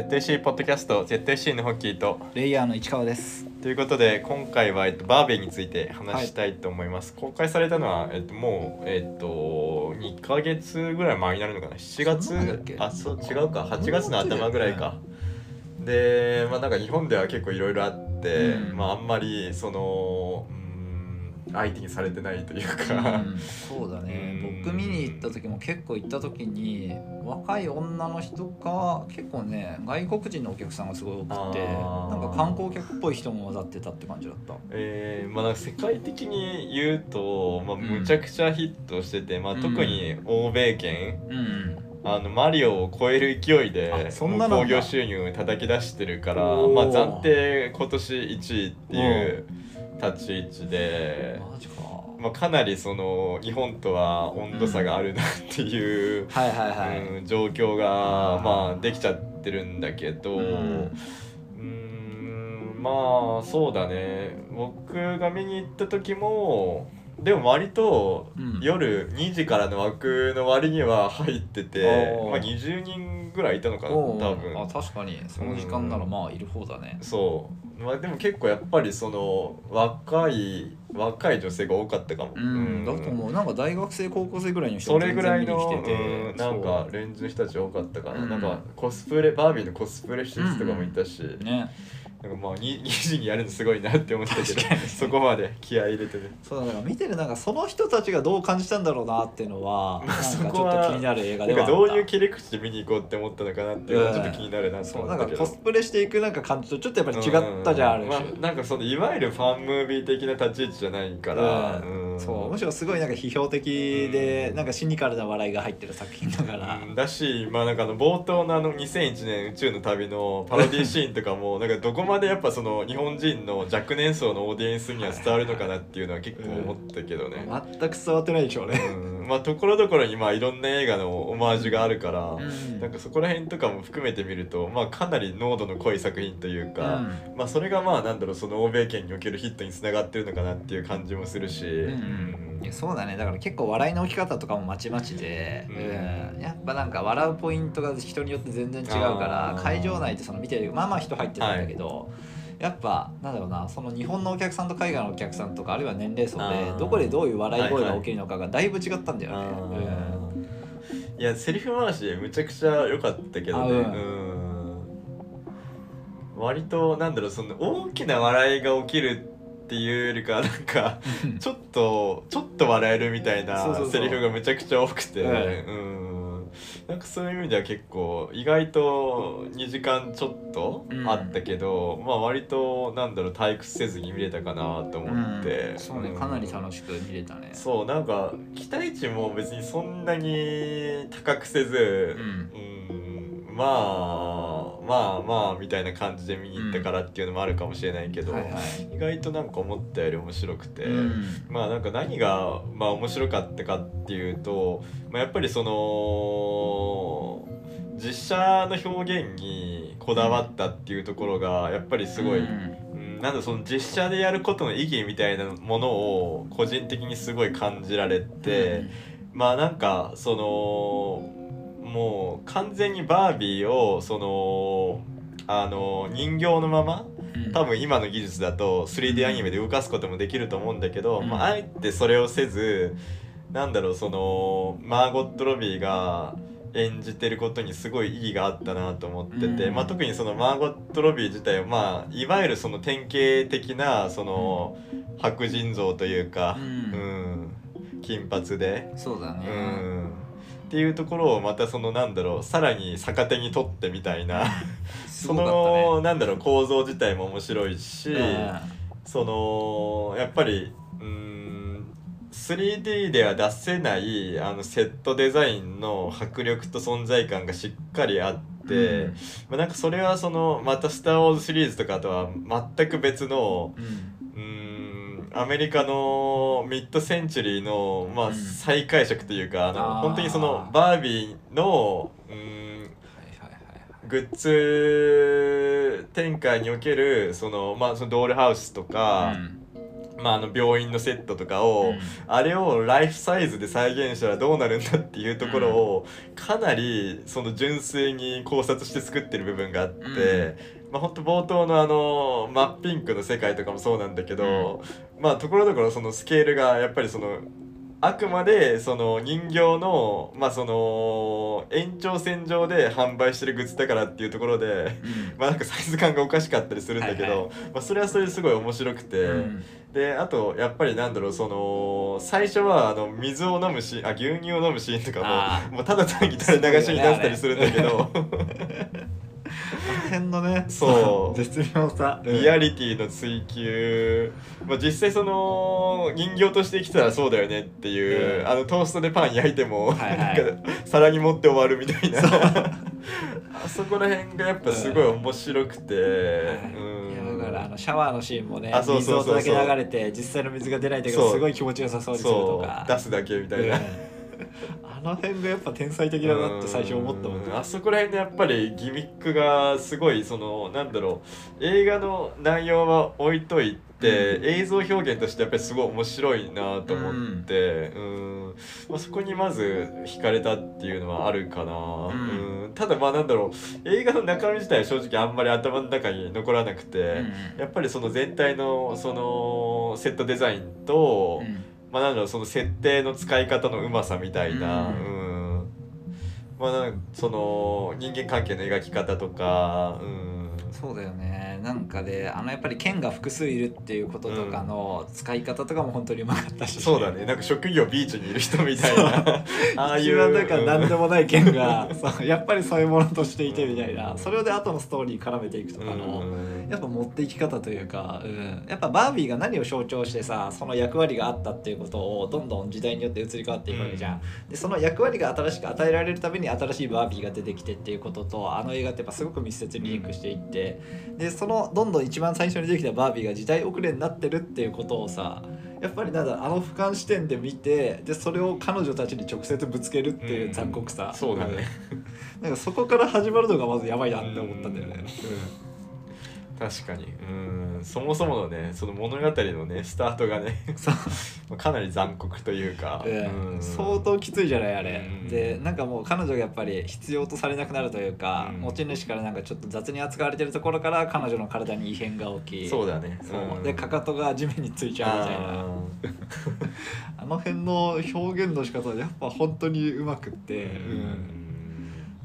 ZC ポッドキャスト ZC のホッキーと。レイヤーの市川です。ということで今回は、えっと、バーベイについて話したいと思います、公開されたのは、えっと、もうえっと2ヶ月ぐらい前になるのかな。7月あそう違うか。8月の頭ぐらいか。でまあなんか日本では結構いろいろあって、うん。まああんまりそのうん相手にされてないというか、うん、そうだね。うん。僕見に行った時も結構行った時に若い女の人か結構ね外国人のお客さんがすごい多くてなんか観光客っぽい人も混ざってたって感じだった。えーまあ、なんか世界的に言うと、まあ、ん。むちゃくちゃヒットしてて、まあ、うん。特に欧米圏、うんあのマリオを超える勢いで興行収入を叩き出してるから、まあ、暫定今年1位っていう立ち位置で、マジか。まあ、かなりその日本とは温度差があるなっていう、状況がまあできちゃってるんだけど。うん。うーんまあそうだね。僕が見に行った時もでも割とうん。夜2時からの枠の割には入ってて、おー。まあ、20人ぐらいいたのかな多分。あ確かに。その時間ならまあいる方だね。そう。まあでも結構やっぱりその若い若い女性が多かったかも。うん、だと思う。なんか大学生高校生ぐらいの人それぐらいの、てて。うん。なんかレンズの人たち多かったかな、うん。なんかコスプレバービーのコスプレしてる人とかもいたし、ねなんかまあ 2, 2時にやるのすごいなって思ったけどそこまで気合い入れてね。そうだから見てるなんかその人たちがどう感じたんだろうなっていうのはなんかちょっと気になる映画ではあった。かどういう切り口で見に行こうって思ったのかなっていうのがちょっと気になるなってそう思ったけど。なんかコスプレしていくなんか感じとちょっとやっぱり違ったじゃんあるうん。まあ、なんかそのいわゆるファンムービー的な立ち位置じゃないから、うんうんそうむしろすごいなんか批評的でうん。なんかシニカルな笑いが入ってる作品だから、うん。だし、まあ、なんかあの冒頭のあの2001年宇宙の旅のパロディシーンとかもなんかどこまでやっぱその日本人の若年層のオーディエンスには伝わるのかなっていうのは結構思ったけどね。全く伝わってないでしょうね、うんまあところどころにまあいろんな映画のオマージュがあるから、うん。なんかそこら辺とかも含めてみると、まあ、かなり濃度の濃い作品というか、うん。まあ、それがまあなんだろうその欧米圏におけるヒットにつながってるのかなっていう感じもするし、うんいやそうだね。だから結構笑いの起き方とかもまちまちで、うん。うん。やっぱなんか笑うポイントが人によって全然違うから会場内ってその見てるまあまあ人入ってたんだけど、やっぱなんだろうなその日本のお客さんと海外のお客さんとかあるいは年齢層でどこでどういう笑い声が起きるのかがだいぶ違ったんだよね。あー。いやセリフ回しむちゃくちゃ良かったけどね、割となんだろうその大きな笑いが起きるっていうよりかなんかうん。ちょっとちょっと笑えるみたいなセリフがめちゃくちゃ多くて。うんうんなんかそういう意味では結構意外と2時間ちょっとあったけど、まあ割となんだろう退屈せずに見れたかなと思って、うん。そうねかなり楽しく見れたね。そうなんか期待値も別にそんなに高くせず、うん。まあまあまあみたいな感じで見に行ったからっていうのもあるかもしれないけど、はいはい。意外となんか思ったより面白くて、うん。まあなんか何がまあ面白かったかっていうと、まあ、やっぱりその実写の表現にこだわったっていうところがやっぱりすごい、うん。うんなんだその実写でやることの意義みたいなものを個人的にすごい感じられて、まあなんかそのもう完全にバービーをそのあの人形のままうん。多分今の技術だと 3D アニメで動かすこともできると思うんだけど、うんまあ、あえてそれをせずなんだろうそのマーゴット・ロビーが演じてることにすごい意義があったなと思ってて、うん。まあ、特にそのマーゴット・ロビー自体は、まあ、いわゆるその典型的なその白人像というか、うん。うん。金髪で。そうだね。うんっていうところをまたそのなんだろうさらに逆手に取ってみたいな。そのなんだろう構造自体も面白いし、ね。そのやっぱりうーん 3D では出せないあのセットデザインの迫力と存在感がしっかりあって、うん。まあ、なんかそれはそのまた「スター・ウォーズ」シリーズとかとは全く別のアメリカのミッドセンチュリーの、まあ、うん。再解釈というか、あの本当にそのバービーのグッズ展開におけるその,、まあ、そのドールハウスとか、まあ、あの病院のセットとかを、あれをライフサイズで再現したらどうなるんだっていうところをかなりその純粋に考察して作ってる部分があって、まあ本当冒頭のあの真っピンクの世界とかもそうなんだけど、まあところどころそのスケールがやっぱりそのあくまでその人形のまあその延長線上で販売してるグッズだからっていうところで、うん。まあなんかサイズ感がおかしかったりするんだけど、はいはまあそれはそれですごい面白くて。うん。であとやっぱりなんだろうその最初はあの水を飲むシーンあ牛乳を飲むシーンとかあももうただ単に垂れ流しに出したりするんだけど、辺のね。そう。絶妙さ。リアリティの追求、まあ、実際その人形として生きてたらそうだよねっていう、うん。あのトーストでパン焼いても、はいはい。なんか皿に持って終わるみたいな。あそこら辺がやっぱすごい面白くて、うん。いやだからあのシャワーのシーンもねあそう水そうそうそう。音だけ流れて実際の水が出ないんだけそうどすごい気持ちよさそうにするとそかう。出すだけみたいな。うんあの辺がやっぱ天才的だなって最初思ったもんうん。あそこら辺でやっぱりギミックがすごいそのなんだろう映画の内容は置いといて、うん。映像表現としてやっぱりすごい面白いなと思って、うん。まあ、そこにまず惹かれたっていうのはあるかな、うん。うん。ただまあなんだろう映画の中身自体は正直あんまり頭の中に残らなくて、うん。やっぱりその全体のそのセットデザインと、うんまあなんだろうその設定の使い方のうまさみたいな、ううん。まあなんかその人間関係の描き方とか、うん、そうだよねなんかであのやっぱり剣が複数いるっていうこととかの使い方とかも本当にうまかったし、そうだね。なんか職業ビーチにいる人みたいな。ああいう。一番なんか何でももない剣が、そうやっぱりそういうものとしていてみたいな。それをで後のストーリー絡めていくとかの、やっぱ持っていき方というか、うん、やっぱバービーが何を象徴してさその役割があったっていうことをどんどん時代によって移り変わっていくわけじゃん、でその役割が新しく与えられるたびに新しいバービーが出てきてっていうこととあの映画ってやっぱすごく密接にリンクしていってでそのどんどん一番最初に出てきたバービーが時代遅れになってるっていうことをさやっぱりなんだあの俯瞰視点で見てでそれを彼女たちに直接ぶつけるっていう残酷さ、うん。そうだね。う んなんかそこから始まるのがまずやばいなって思ったんだよね、確かに。うん。そもそものねその物語のねスタートがね かなり残酷というか、うんうん。相当きついじゃないあれ、うん。でなんかもう彼女がやっぱり必要とされなくなるというか、うん。持ち主からなんかちょっと雑に扱われてるところから彼女の体に異変が起きそうだね。そう。うん。でかかとが地面についちゃうみたいな。あ あの辺の表現の仕方やっぱ本当にうまくって、ーうん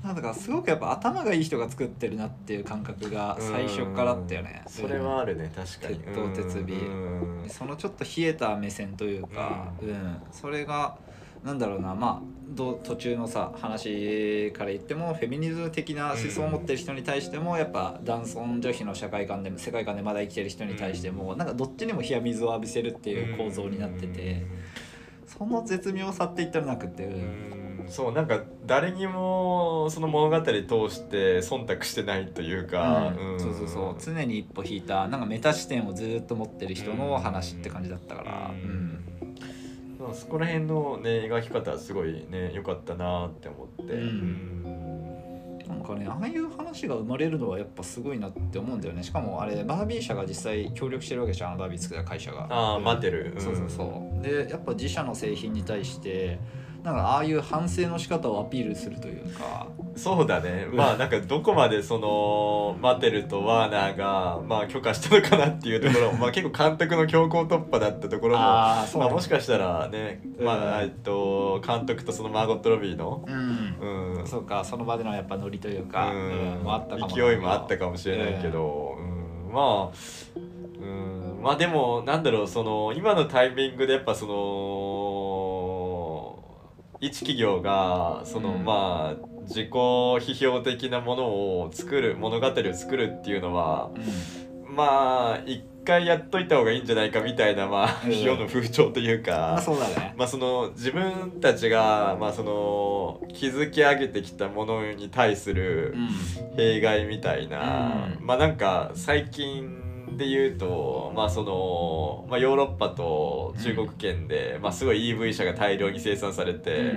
なんだかすごくやっぱ頭がいい人が作ってるなっていう感覚が最初からあったよね、それはあるね確かに。鉄頭鉄尾。うんそのちょっと冷えた目線というか、うん。それがなんだろうなまあどう途中のさ話から言ってもフェミニズム的な思想を持ってる人に対しても、やっぱ男尊女卑の社会観で世界観でまだ生きてる人に対しても、なんかどっちにも冷や水を浴びせるっていう構造になってて、その絶妙さって言ったらなくて、ううん。んそうなんか誰にもその物語通して忖度してないというか、ん。そうそうそう。常に一歩引いたなんかメタ視点をずっと持ってる人の話って感じだったから、ううん。そこら辺のね描き方はすごいね良かったなって思って、うん。なんかねああいう話が生まれるのはやっぱすごいなって思うんだよね。しかもあれバービー社が実際協力してるわけじゃんバービー作った会社が。ああうん。待ってる、そうそうそう。でやっぱ自社の製品に対してなんかああいう反省の仕方をアピールするというか。そうだね。まあなんかどこまでそのマテルとワーナーがまあ許可したのかなっていうところ。まあ結構監督の強行突破だったところもああそうまあ、もしかしたらね、まあうん。えっと監督とそのマーゴット・ロビーの、うん。うん。そうかその場でのやっぱノリというか、うん。うんもあったかもな。勢いもあったかもしれないけど、うん。まあ、うん、まあでもなんだろうその今のタイミングでやっぱその一企業がその、うん。まあ自己批評的なものを作る物語を作るっていうのはうん。まあ一回やっといた方がいいんじゃないかみたいなまあうん。世の風潮というか。まあその自分たちがまあその築き上げてきたものに対するうん。弊害みたいな、うん。まあなんか最近で言うとまあその、まあ、ヨーロッパと中国圏で、まあすごい EV 車が大量に生産されて、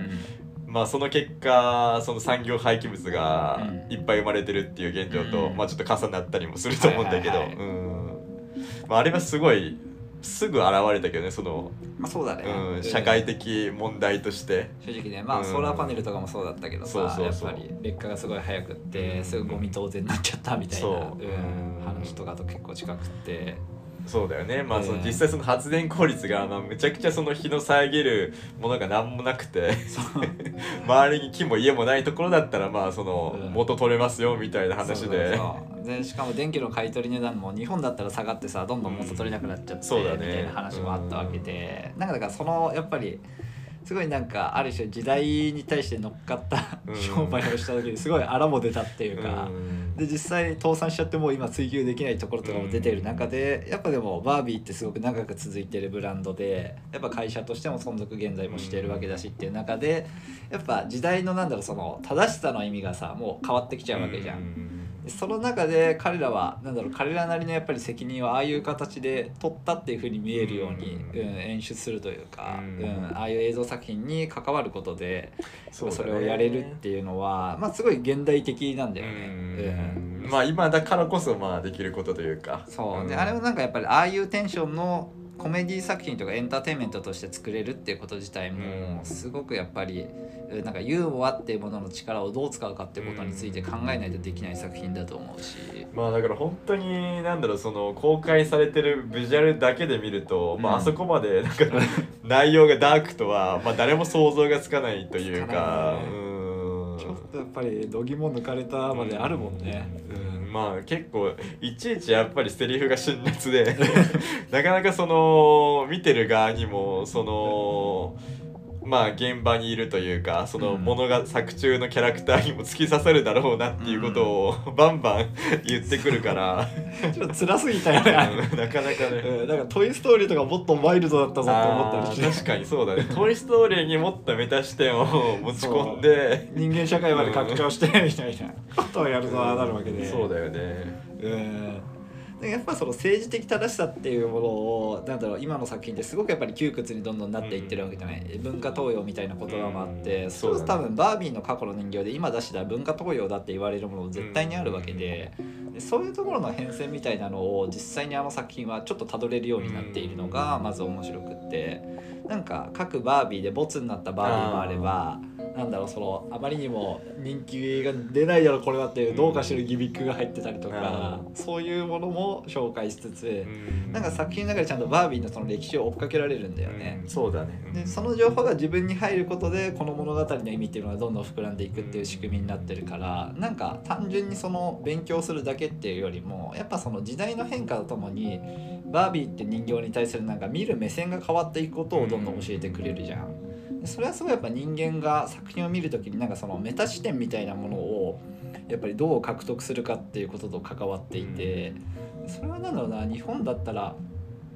まあその結果その産業廃棄物がうん。いっぱい生まれてるっていう現状と、うん。まあちょっと重なったりもすると思うんだけど、はいはいはい。うん。まあ、あれはすごいすぐ現れたけどねその、まあそうだね、うん、社会的問題として。正直ねまあうん。ソーラーパネルとかもそうだったけどさ、そうそうそう。やっぱり劣化がすごい早くってうんすぐゴミ当然になっちゃったみたいな、そう。うんうん話とかと結構近くってそうだよね。まあそのええ実際その発電効率がまあめちゃくちゃその日の遮るものが何もなくて。周りに木も家もないところだったらまあそのうん。元取れますよみたいな話で。そうでしかも電気の買い取り値段も日本だったら下がってさどんどん元取れなくなっちゃって、そうだね。みたいな話もあったわけで、なんかだからそのやっぱりすごいなんかある種時代に対して乗っかったうん。商売をした時にすごい荒も出たっていうか、うん。で実際倒産しちゃってもう今追求できないところとかも出てる中で、やっぱでもバービーってすごく長く続いてるブランドでやっぱ会社としても存続現在もしてるわけだしっていう中でやっぱ時代のなんだろうその正しさの意味がさもう変わってきちゃうわけじゃん。その中で彼らはなんだろう彼らなりのやっぱり責任をああいう形で取ったっていうふうに見えるように、ううん演出するというか、うん。うんああいう映像作品に関わることでそれをやれるっていうのは、まあ、すごい現代的なんだよね。うん。うん。まあ今だからこそまあできることというか。そう。でん。あれもなんかやっぱりああいうテンションのコメディ作品とかエンターテインメントとして作れるっていうこと自体もうん。すごくやっぱりうんなんかユーモアっていうものの力をどう使うかっていうことについて考えないとできない作品だと思うし。まあだから本当になんだろうその公開されてるビジュアルだけで見ると、まあうん。あそこまでなんか 内容がダークとは、まあ、誰も想像がつかないというつかね。うん。ちょっとやっぱり度肝抜かれたまであるもんね。うんまあ結構いちいちやっぱりセリフが辛辣で なかなかその見てる側にもそのまあ現場にいるというかそのうん。ものが作中のキャラクターにも突き刺さるだろうなっていうことをバンバン言ってくるから。ちょっと辛すぎたよね。うんなかなかね。うん、なんか「トイ・ストーリー」とかもっとワイルドだったぞと思ったりして確かにそうだね「トイ・ストーリー」にもっとメタ視点を持ち込んで人間社会まで拡張してみたいなことをやるとはなるわけで。そうだよね。うん。でやっぱその政治的正しさっていうものをなんだろう今の作品ってすごくやっぱり窮屈にどんどんなっていってるわけじゃない、文化東洋みたいな言葉もあって、うんそうね。多分バービーの過去の人形で今出した文化東洋だって言われるもの絶対にあるわけで,、でそういうところの変遷みたいなのを実際にあの作品はちょっとたどれるようになっているのがまず面白くって。なんか各バービーでボツになったバービーもあれば。なんだろうそのあまりにも人気が出ないだろこれはっていうどうかしてるギミックが入ってたりとか、そういうものも紹介しつつ、なんか作品の中でちゃんとバービーのその歴史を追っかけられるんだよね。うんそうだねでその情報が自分に入ることでこの物語の意味っていうのがどんどん膨らんでいくっていう仕組みになってるからなんか単純にその勉強するだけっていうよりもやっぱその時代の変化とともにバービーって人形に対するなんか見る目線が変わっていくことをどんどん教えてくれるじゃん。でそれはすごいやっぱ人間が作品を見る時になんかそのメタ視点みたいなものをやっぱりどう獲得するかっていうことと関わっていてそれはなんだろうな日本だったら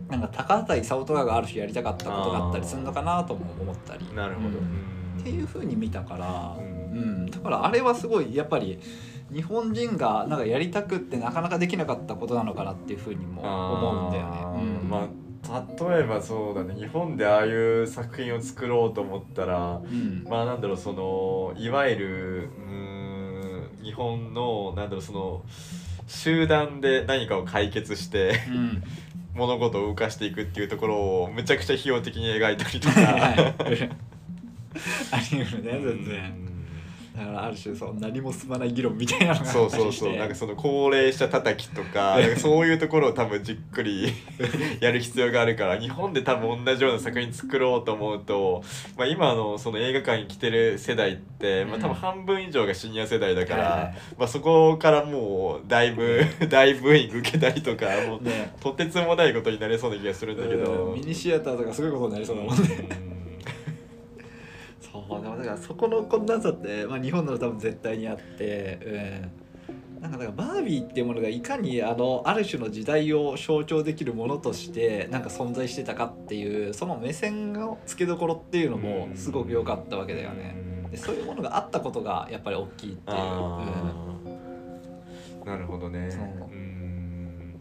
なんか高畑勲とかがある種やりたかったことがあったりするのかなとも思ったりなるほど、うん。っていうふうに見たから、ううん。んだからあれはすごいやっぱり日本人がなんかやりたくってなかなかできなかったことなのかなっていうふうにも思うんだよね。うん。まあ例えばそうだね。日本でああいう作品を作ろうと思ったらうん。まあなんだろうそのいわゆるうーん日本のなんだろうその集団で何かを解決してうん。物事を動かしていくっていうところをむちゃくちゃ費用的に描いたりとはいか。あり得るね全然。だからある種そう何も進まない議論みたいなのがあそうそうそう。なんかその高齢者叩きとか そういうところを多分じっくり やる必要があるから日本で多分同じような作品作ろうと思うと、まあ、今のその映画館に来てる世代って、まあ、多分半分以上がシニア世代だから、はいはい。まあ、そこからもうだいぶ大ブーイング受けたりとかもうね。とてつもないことになりそうな気がするんだけど。うん。ミニシアターとかすごいことになりそうだもんね。そうでもだからそこの困難さって、まあ、日本なら多分絶対にあって、うん、なんかだからバービーっていうものがいかにあのある種の時代を象徴できるものとしてなんか存在してたかっていうその目線の付けどころっていうのもすごく良かったわけだよね。でそういうものがあったことがやっぱり大きいっていう。あーなるほどね。そう。うん。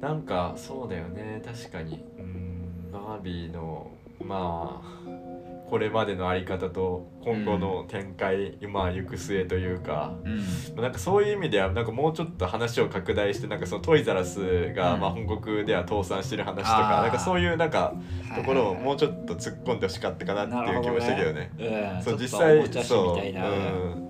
なんかそうだよね。確かに。うん。バービーのまあこれまでのあり方と今後の展開、まあ行く末というか。うん。なんかそういう意味ではなんかもうちょっと話を拡大してなんかそのトイザラスがうん。まあ本国では倒産してる話とかなんかそういうなんかところをもうちょっと突っ込んでほしかったかなっていう気もしたけどね。うん、そう実際そう、うん、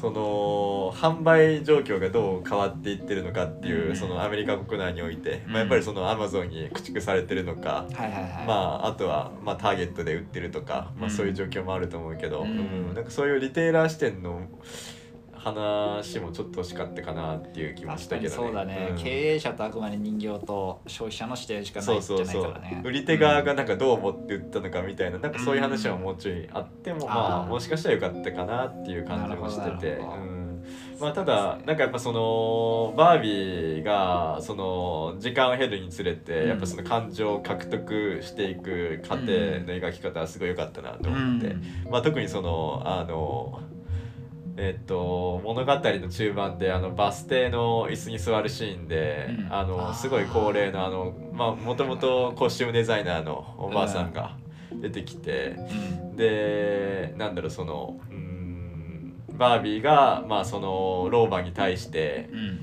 その販売状況がどう変わっていってるのかっていう、うん。そのアメリカ国内において、うん。まあ、やっぱりそのアマゾンに駆逐されてるのか、はいはいはい。まあ、あとは、まあ、ターゲットで売ってるとか、まあ、うん。そういう状況もあると思うけど、うん。うん。なんかそういうリテイラー視点の話もちょっと欲しかったかなっていう気もしたけどね。そうだね、うん。経営者とあくまで人形と消費者の視点しかないじゃないからね。う売り手側がなんかどう思って売ったのかみたいななんかそういう話はもうちょいあっても、うん。まあもしかしたらよかったかなっていう感じもしてて、まあ、ただなんかやっぱそのバービーがその時間を経るにつれて、うん。やっぱその感情を獲得していく過程の描き方はすごい良かったなと思って、うん。まあ、特にそのあのえっと物語の中盤であのバス停の椅子に座るシーンで、うん。あのすごい高齢のあのまあもともとコスチュームデザイナーのおばあさんが出てきて、うん。でなんだろうそのうーんバービーがまあその老婆に対してうん。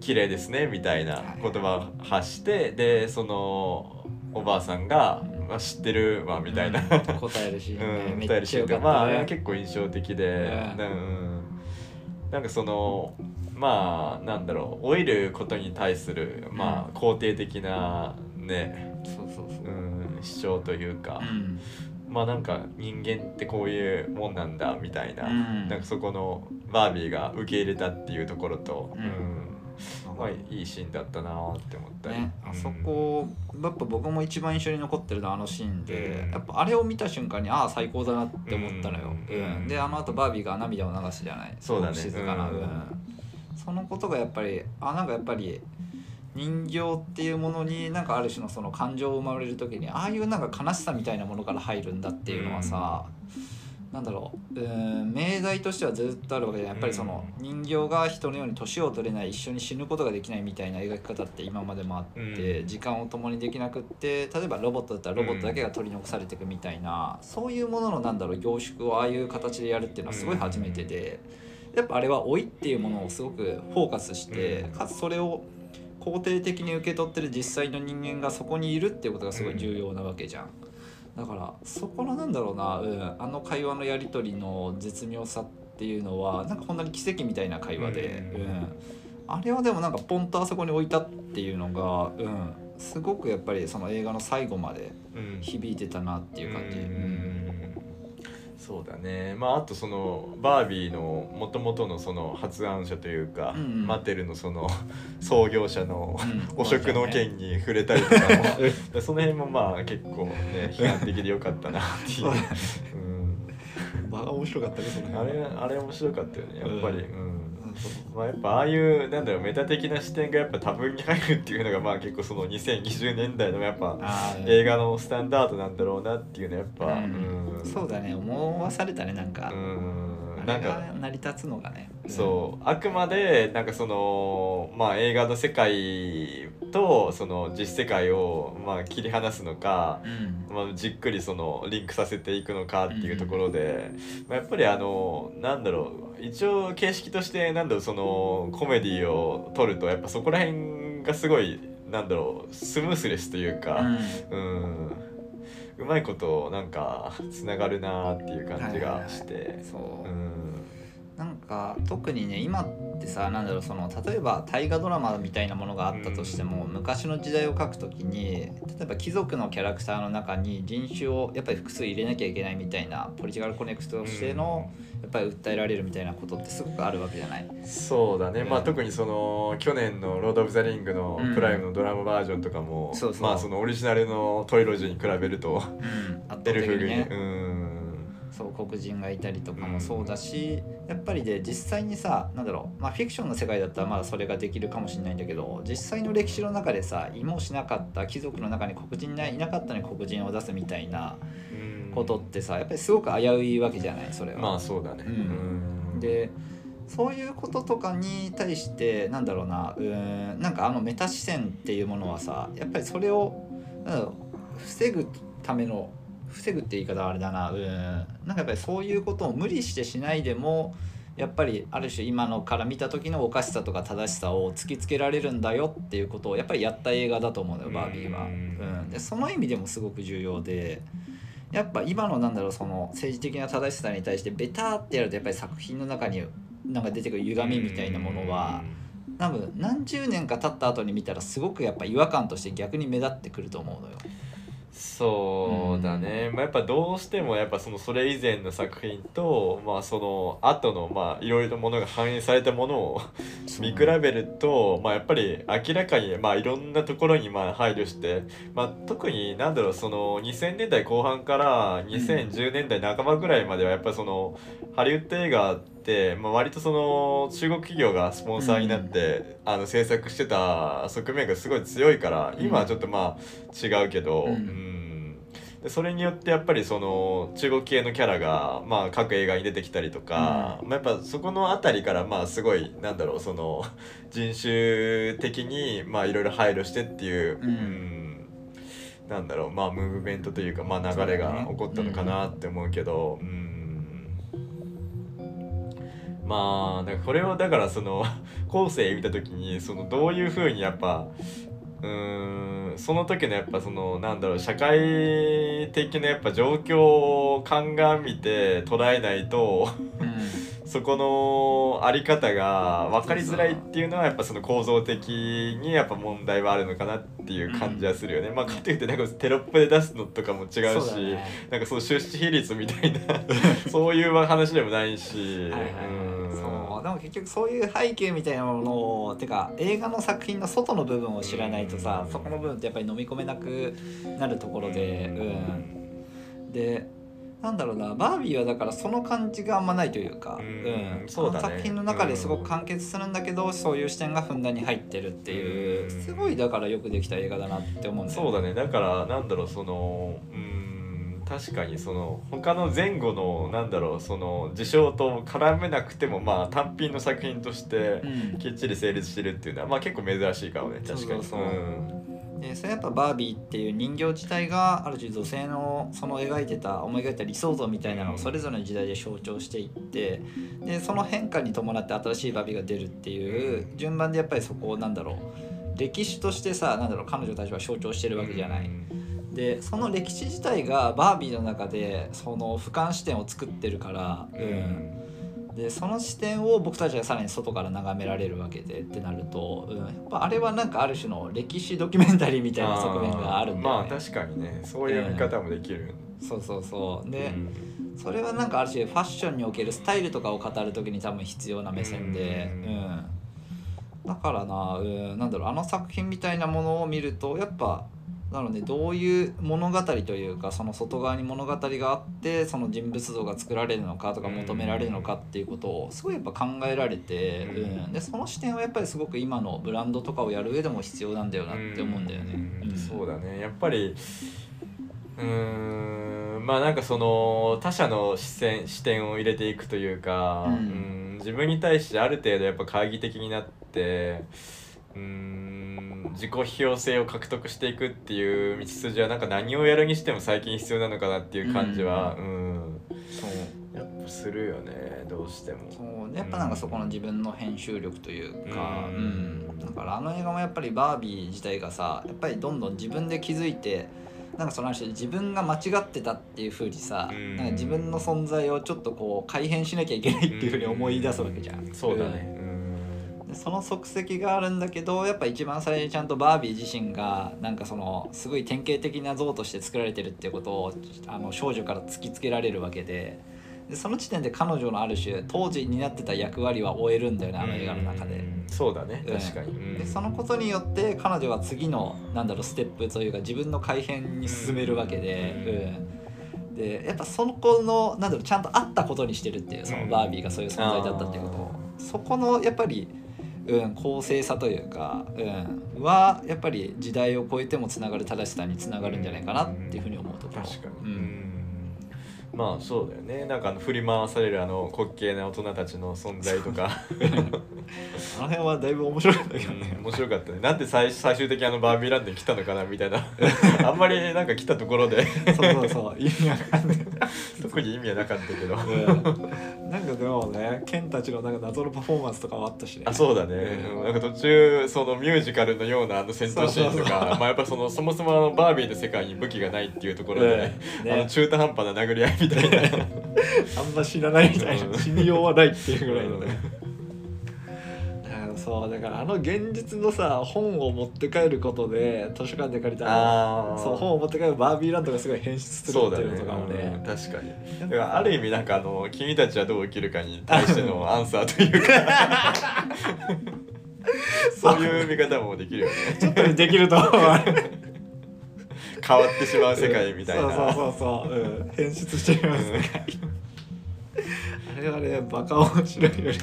綺麗ですねみたいな言葉を発してでそのおばあさんが、まあ、知ってるわみたいな、うん答えるし、うん、め伝えるシーンがっちゃよかった、ね、まああれは結構印象的で、うん。うん。なんかそのまあなんだろう。老いることに対するまあ肯定的なね、そうそうそう。うん、主張というか、うん。まあなんか人間ってこういうもんなんだみたいな、うん。なんかそこのバービーが受け入れたっていうところと、うん。うんまあい。いシーンだったなって思ったり、ね、あそこやっぱ僕も一番印象に残ってるのはあのシーンで、うんやっぱあれを見た瞬間にああ最高だなって思ったのよ、うん。うん。であの後バービーが涙を流すじゃない。そうだね。静かな、うん。そのことがやっぱりあなんかやっぱり人形っていうものになんかある種のその感情を生まれる時にああいうなんか悲しさみたいなものから入るんだっていうのはさ、なんだろう。うん命題としてはずっとあるわけでやっぱりその人形が人のように年を取れない一緒に死ぬことができないみたいな描き方って今までもあって、うん。時間を共にできなくって例えばロボットだったらロボットだけが取り残されていくみたいな、そういうもののなんだろう凝縮をああいう形でやるっていうのはすごい初めてで、やっぱあれは老いっていうものをすごくフォーカスして、うん。かつそれを肯定的に受け取ってる実際の人間がそこにいるっていうことがすごい重要なわけじゃん。だからそこのなんだろうな、うん、あの会話のやり取りの絶妙さっていうのはなんかほんとに奇跡みたいな会話で、うんうんあれはでもなんかポンとあそこに置いたっていうのが、うん、すごくやっぱりその映画の最後までうん。響いてたなっていう感じ。うんそうだね。まああとそのバービーのもともとのその発案者というか、うんうん。マテルのその 創業者のうん。汚職の件に触れたりとかも。そ の辺もまあ結構ね批判的でよかったなっていう。そうん。バカ面白かったねそのあれあれ面白かったよねやっぱり、ううん まあ、やっぱああいうなんだろうメタ的な視点がやっぱ多分に入るっていうのがまあ結構その2020年代のやっぱ映画のスタンダードなんだろうなっていうのはやっぱ、うん。そうだね。思わされたねなんか、うん。あれなんかが成り立つのがね。そうあくまでなんかそのまあ映画の世界とその実世界をまあ切り離すのか、うん。まあ、じっくりそのリンクさせていくのかっていうところで、まあ、やっぱりあのなんだろう一応形式としてなんだろうそのコメディを撮るとやっぱそこら辺がすごいなんだろうスムースレスというか、うん、うまいことなんかつながるなっていう感じがして。そう、うんか特にね今ってさなんだろうその例えば大河ドラマみたいなものがあったとしても、昔の時代を描くときに例えば貴族のキャラクターの中に人種をやっぱり複数入れなきゃいけないみたいなポリティカルコネクトとしての、やっぱり訴えられるみたいなことってすごくあるわけじゃない？そうだね、うん。まあ特にその去年の「ロード・オブ・ザ・リング」のうん。プライムのドラマバージョンとかも、まあそのオリジナルのトイロジーに比べるとうん、圧倒 エルフグに。ねうんそう黒人がいたりとかもそうだし、やっぱりで実際にさなんだろう、まあ、フィクションの世界だったらまだそれができるかもしれないんだけど実際の歴史の中でさ芋をしなかった貴族の中に黒人がいなかったのに黒人を出すみたいなうん。ことってさやっぱりすごく危ういわけじゃないそれは。まあそうだね、うん。でそういうこととかに対してなんだろうなうーんなんかあのメタ視線っていうものはさやっぱりそれを防ぐための防ぐって言い方はあれだな。うん。なんかやっぱりそういうことを無理してしないでもやっぱりある種今のから見た時のおかしさとか正しさを突きつけられるんだよっていうことをやっぱりやった映画だと思うのよバービーは。うん、でその意味でもすごく重要でやっぱ今のなんだろうその政治的な正しさに対してベターってやるとやっぱり作品の中になんか出てくる歪みみたいなものは多分何十年か経った後に見たらすごくやっぱ違和感として逆に目立ってくると思うのよ。そうだね、まあ、やっぱどうしてもやっぱそのそれ以前の作品とまあその後のまあいろいろものが反映されたものを見比べるとまあやっぱり明らかにまあいろんなところにまあ配慮してまあ特になんだろうその2000年代後半から2010年代半ばぐらいまではやっぱりそのハリウッド映画って、まあ、割とその中国企業がスポンサーになって、あの制作してた側面がすごい強いから今はちょっとまあ違うけど、うん。うん。でそれによってやっぱりその中国系のキャラが、まあ、各映画に出てきたりとか、まあ、やっぱそこの辺りからまあすごいなんだろうその人種的にまあいろいろ配慮してっていう、うん。うん。なんだろうまあムーブメントというか、まあ、流れが起こったのかなって思うけどうんまあだからこれをだからその 後世見た時にそのどういうふうにやっぱうーん。その時のやっぱそのなんだろう社会的なやっぱ状況を鑑みて捉えないとうん。そこのあり方が分かりづらいっていうのはやっぱその構造的にやっぱ問題はあるのかなっていう感じはするよね。まあかといってなんかテロップで出すのとかも違うしそうだね。なんかその出資比率みたいな そういう話でもないし。はいはいはい。うん。そう。でも結局そういう背景みたいなものをてか映画の作品の外の部分を知らないとさ、うん。そこの部分ってやっぱり飲み込めなくなるところで、うん、でなんだろうなバービーはだからその感じがあんまないというか、うんそうだね。作品の中ですごく完結するんだけど、そういう視点がふんだんに入ってるっていう、うん。すごいだからよくできた映画だなって思うんだよそうだね。だからなんだろうそのうん確かにその他の前後のなんだろうその事象と絡めなくてもまあ単品の作品としてうん。きっちり成立してるっていうのはまあ結構珍しいかもね確かに。そうそれやっぱバービーっていう人形自体がある種女性のその描いてた思い描いた理想像みたいなのをそれぞれの時代で象徴していってでその変化に伴って新しいバービーが出るっていう順番でやっぱりそこをなんだろう歴史としてさなんだろう彼女たちは象徴してるわけじゃない。でその歴史自体がバービーの中でその俯瞰視点を作ってるから、うん、でその視点を僕たちがさらに外から眺められるわけでってなると、うん、やっぱあれはなんかある種の歴史ドキュメンタリーみたいな側面があるんだよね。まあ確かにね。そういう見方もできる、そうそうそう。で、うん。それはなんかある種ファッションにおけるスタイルとかを語る時に多分必要な目線で、ううんん。だからな、うん、なんだろうあの作品みたいなものを見るとやっぱなのでどういう物語というかその外側に物語があってその人物像が作られるのかとかうん。求められるのかっていうことをすごいやっぱ考えられて、うん。うん、でその視点はやっぱりすごく今のブランドとかをやる上でも必要なんだよなって思うんだよね。うん。うん。そうだね。やっぱりうーん。まあなんかその他者の視線視点を入れていくというか、うん。うん。自分に対してある程度やっぱ懐疑的になってうーん自己批評性を獲得していくっていう道筋はなんか何をやるにしても最近必要なのかなっていう感じは、うん。そう。やっぱするよねどうしても。そう。でやっぱなんかそこの自分の編集力というか、ううん。んだからあの映画もやっぱりバービー自体がさやっぱりどんどん自分で気づいてなんかその話で自分が間違ってたっていうふうにさ、うん。なんか自分の存在をちょっとこう改変しなきゃいけないっていうふうに思い出すわけじゃん。そうだね。うんうんでその足跡があるんだけどやっぱ一番最初にちゃんとバービー自身がなんかそのすごい典型的な像として作られてるっていうことをあの少女から突きつけられるわけで。でその時点で彼女のある種当時担ってた役割は終えるんだよねあの映画の中で。うんそうだねうん。確かに、うん。でそのことによって彼女は次のなんだろうステップというか自分の改変に進めるわけで,、うん。でやっぱその子のなんだろうちゃんとあったことにしてるっていうそのバービーがそういう存在だったっていうこと。を、そこのやっぱり、うん、公正さというか、うん、はやっぱり時代を超えてもつながる正しさにつながるんじゃないかなっていうふうに思うところ。確かに、うんまあそうだよね。なんかあの振り回されるあの滑稽な大人たちの存在とか。あの辺はだいぶ面白いんだけどね。うん面白かったね。なんで最最終的にあのバービーランドに来たのかなみたいな。あんまりなんか来たところで。そうそうそう意味わかんない。特に意味はなかったけど。うん。なんかでもねケンたちのなんか謎のパフォーマンスとかもあったしね。あそうだね、うん。うん。なんか途中そのミュージカルのようなあの戦闘シーンとかまあやっぱそのそもそもあのバービーの世界に武器がないっていうところで、うん。ね。あの中途半端な殴り合いみたいなあんま知らないみたいうん。な死にようはないっていうぐらいのね。そうだからあの現実のさ本を持って帰ることで図書館で借りたあー。そう本を持って帰るバービーランドがすごい変質するっていうのとかもうんね。確かに。だからある意味なんかあの君たちはどう生きるかに対してのアンサーというか。そう。いう見方もできるよね。ちょっとできると思う変わってしまう世界みたいな、そうそうそうそう、うん、変質しています。世界 あれはねバカ面白いより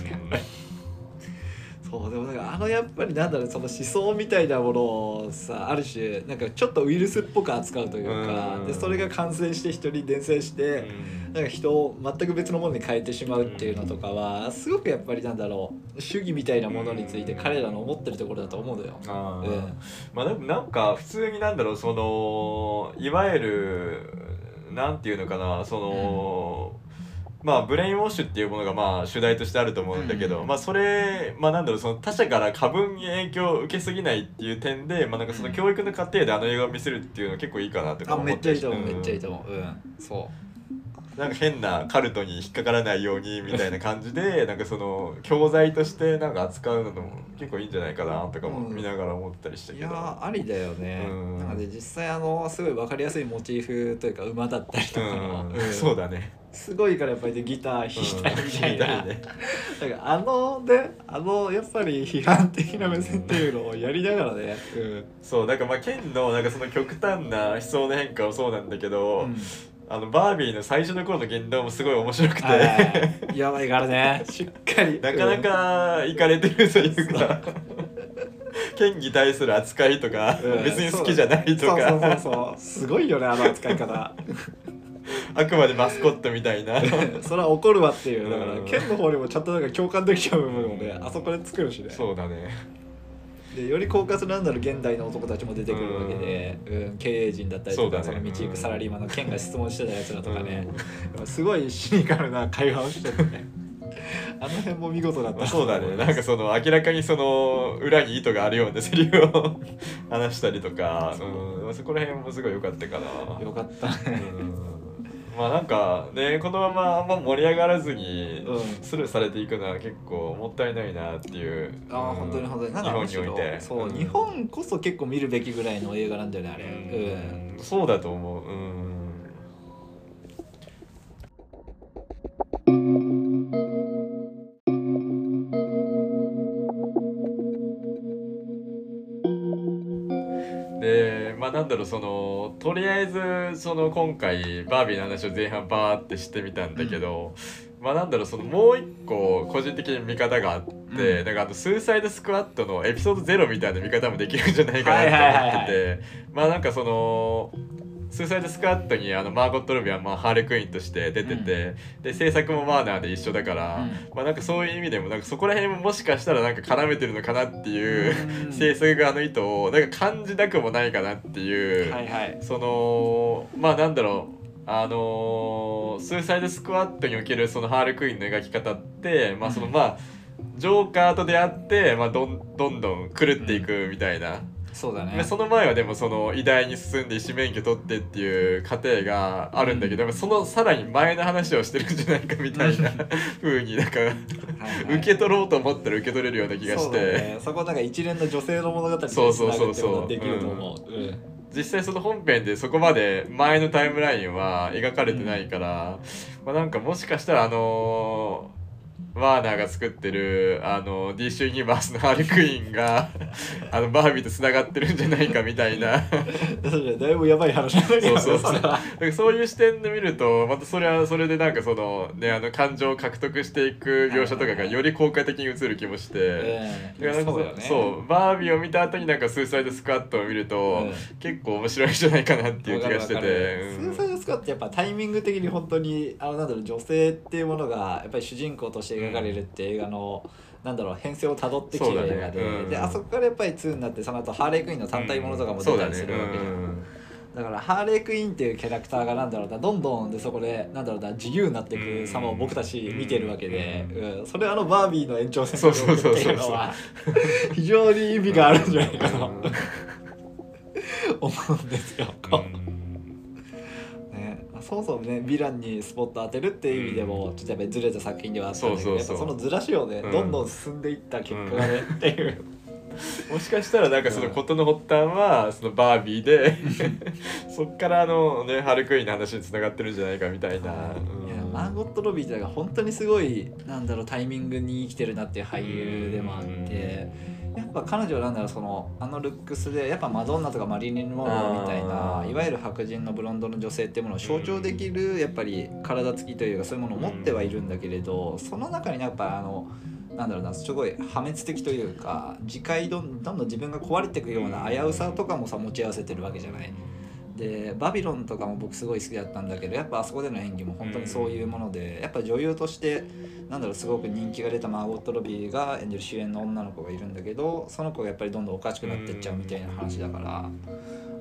そうでもなんかあのやっぱりなんだろうその思想みたいなものをさある種なんかちょっとウイルスっぽく扱うというかうんでそれが感染して人に伝染してなんか人を全く別のものに変えてしまうっていうのとかはすごくやっぱりなんだろう主義みたいなものについて彼らの思ってるところだと思うのよ。あーうんまあでもなんか普通になんだろうそのいわゆるなんていうのかなその、まあブレインウォッシュっていうものがまあ主題としてあると思うんだけど、うんまあそれまあなんだろうその他者から過分に影響を受けすぎないっていう点でまあなんかその教育の過程であの映画を見せるっていうのは結構いいかなとかあ思めっちゃいいと思う、ん。めっちゃいいと思う。うん、そなんか変なカルトに引っかからないようにみたいな感じで なんかその教材としてなんか扱うのも結構いいんじゃないかなとかも見ながら思ったりしたう。いけど、やーありだよね。うんなので実際あのすごいわかりやすいモチーフというか馬だったりとかの、うんうん そうだねすごいからやっぱりでギター弾いたりみたいな。うん弾いたりね だからあのねあのやっぱり批判的な目線っていうのをやりながらね。うんそうなんかまあケンのなんかその極端な思想の変化もそうなんだけど、うんあのバービーの最初の頃の言動もすごい面白くて、はいやばいからね。しっかり。なかなかいかれてるというか。剣に対する扱いとか、うん別に好きじゃないとか。そうそうそう。すごいよねあの扱い方。あくまでマスコットみたいな。それは怒るわっていう。だからうん。剣の方にもちゃんとなんか共感できちゃう部分をねあそこで作るしね。そうだねでより狡猾なんだろう現代の男たちも出てくるわけで、うん。経営陣だったりとかそ,、ね。の道行くサラリーマンの剣が質問してたやつらとかね、すごいシニカルな会話をしててね。あの辺も見事だった。そうだね。なんかその明らかにその裏に意図があるようなセリフを 話したりとかう。ん、そこら辺もすごい良かったかなよかったね。うんまあなんかねこのままあんま盛り上がらずにうん。スルーされていくのは結構もったいないなっていうああ、うん本当に本当に。日本において。そう、ん。日本こそ結構見るべきぐらいの映画なんだよねあれ。うん。うん。そうだと思う。うんなんだろうそのとりあえずその今回バービーの話を前半バーってしてみたんだけど、まあなんだろうそのもう一個個人的に見方があって、うん。だからあとスーサイドスクワットのエピソード0みたいな見方もできるんじゃないかなはいはいはいはい。って思っててまあなんかそのスーサイドスクワットにあのマーゴット・ロビーはまあハーレクイーンとして出てて、で制作もワーナーで一緒だから、うん。まあなんかそういう意味でもなんかそこら辺ももしかしたらなんか絡めてるのかなっていう、うん。制作側の意図をなんか感じなくもないかなっていう、はいはい。そのまあなんだろうあのースーサイドスクワットにおけるそのハーレクイーンの描き方ってまあそのうん。まあジョーカーと出会って、まあ、どんどんどん狂っていくみたいな、そうだね。でその前はでもその偉大に進んで医師免許取ってっていう過程があるんだけど、そのさらに前の話をしてるんじゃないかみたいな風になんかはいはい。受け取ろうと思ったら受け取れるような気がして。そうだね、そこなんか一連の女性の物語につなぐってできると思う。うん。実際その本編でそこまで前のタイムラインは描かれてないから、まあ、なんかもしかしたらあのーワーナーが作ってるあの DC ユニバースのハーレクイーンがあのバービーとつながってるんじゃないかみたいな。だいぶやばい話だけど。ねそうそうそう。そういう視点で見るとまたそれはそれでなんかそのねあの感情を獲得していく描写とかがより効果的に映る気もして。ええだからなんかそうね。そう。バービーを見た後になんかスーサイドスクワットを見ると、うん。結構面白いんじゃないかなっていう気がしてて、うん。スーサイドスクワットやっぱタイミング的に本当にあのなんだろう女性っていうものがやっぱり主人公として描かれるって映画の、なんだろう変遷をたどってきてる映画で,、ね。うん。であそこからやっぱり2になってその後ハーレークイーンの単体ものとかも出たりするわけじゃん、うん。だからハーレークイーンっていうキャラクターがなんだろうなどんどんでそこでなんだろうな自由になっていく様を僕たち見てるわけで、うん。それはあのバービーの延長線上に置くっていうのは非常に意味があるんじゃないかと 思うんですよ。ね、そもそもねヴィランにスポット当てるっていう意味でもちょっとやっぱりずれた作品ではあったんだけどそのずらしをね、うん。どんどん進んでいった結果がね、っていう。もしかしたらなんかその事の発端はそのバービーで そっからあのねハルクイーンの話につながってるんじゃないかみたいな、いやうん。マーゴット・ロビーって本当にすごいなんだろうタイミングに生きてるなっていう俳優でもあってやっぱ彼女はなんだろうそのあのルックスでやっぱマドンナとかマリリン・モンロー。みたいないわゆる白人のブロンドの女性っていうものを象徴できるやっぱり体つきというかそういうものを持ってはいるんだけれどその中にやっぱあのなんだろうなすごい破滅的というか自戒どんどんどん自分が壊れていくような危うさとかもさ持ち合わせてるわけじゃない。でバビロンとかも僕すごい好きだったんだけどやっぱあそこでの演技も本当にそういうもので、やっぱ女優としてなんだろうすごく人気が出たマーゴット・ロビーが演じる主演の女の子がいるんだけどその子がやっぱりどんどんおかしくなっていっちゃうみたいな話だから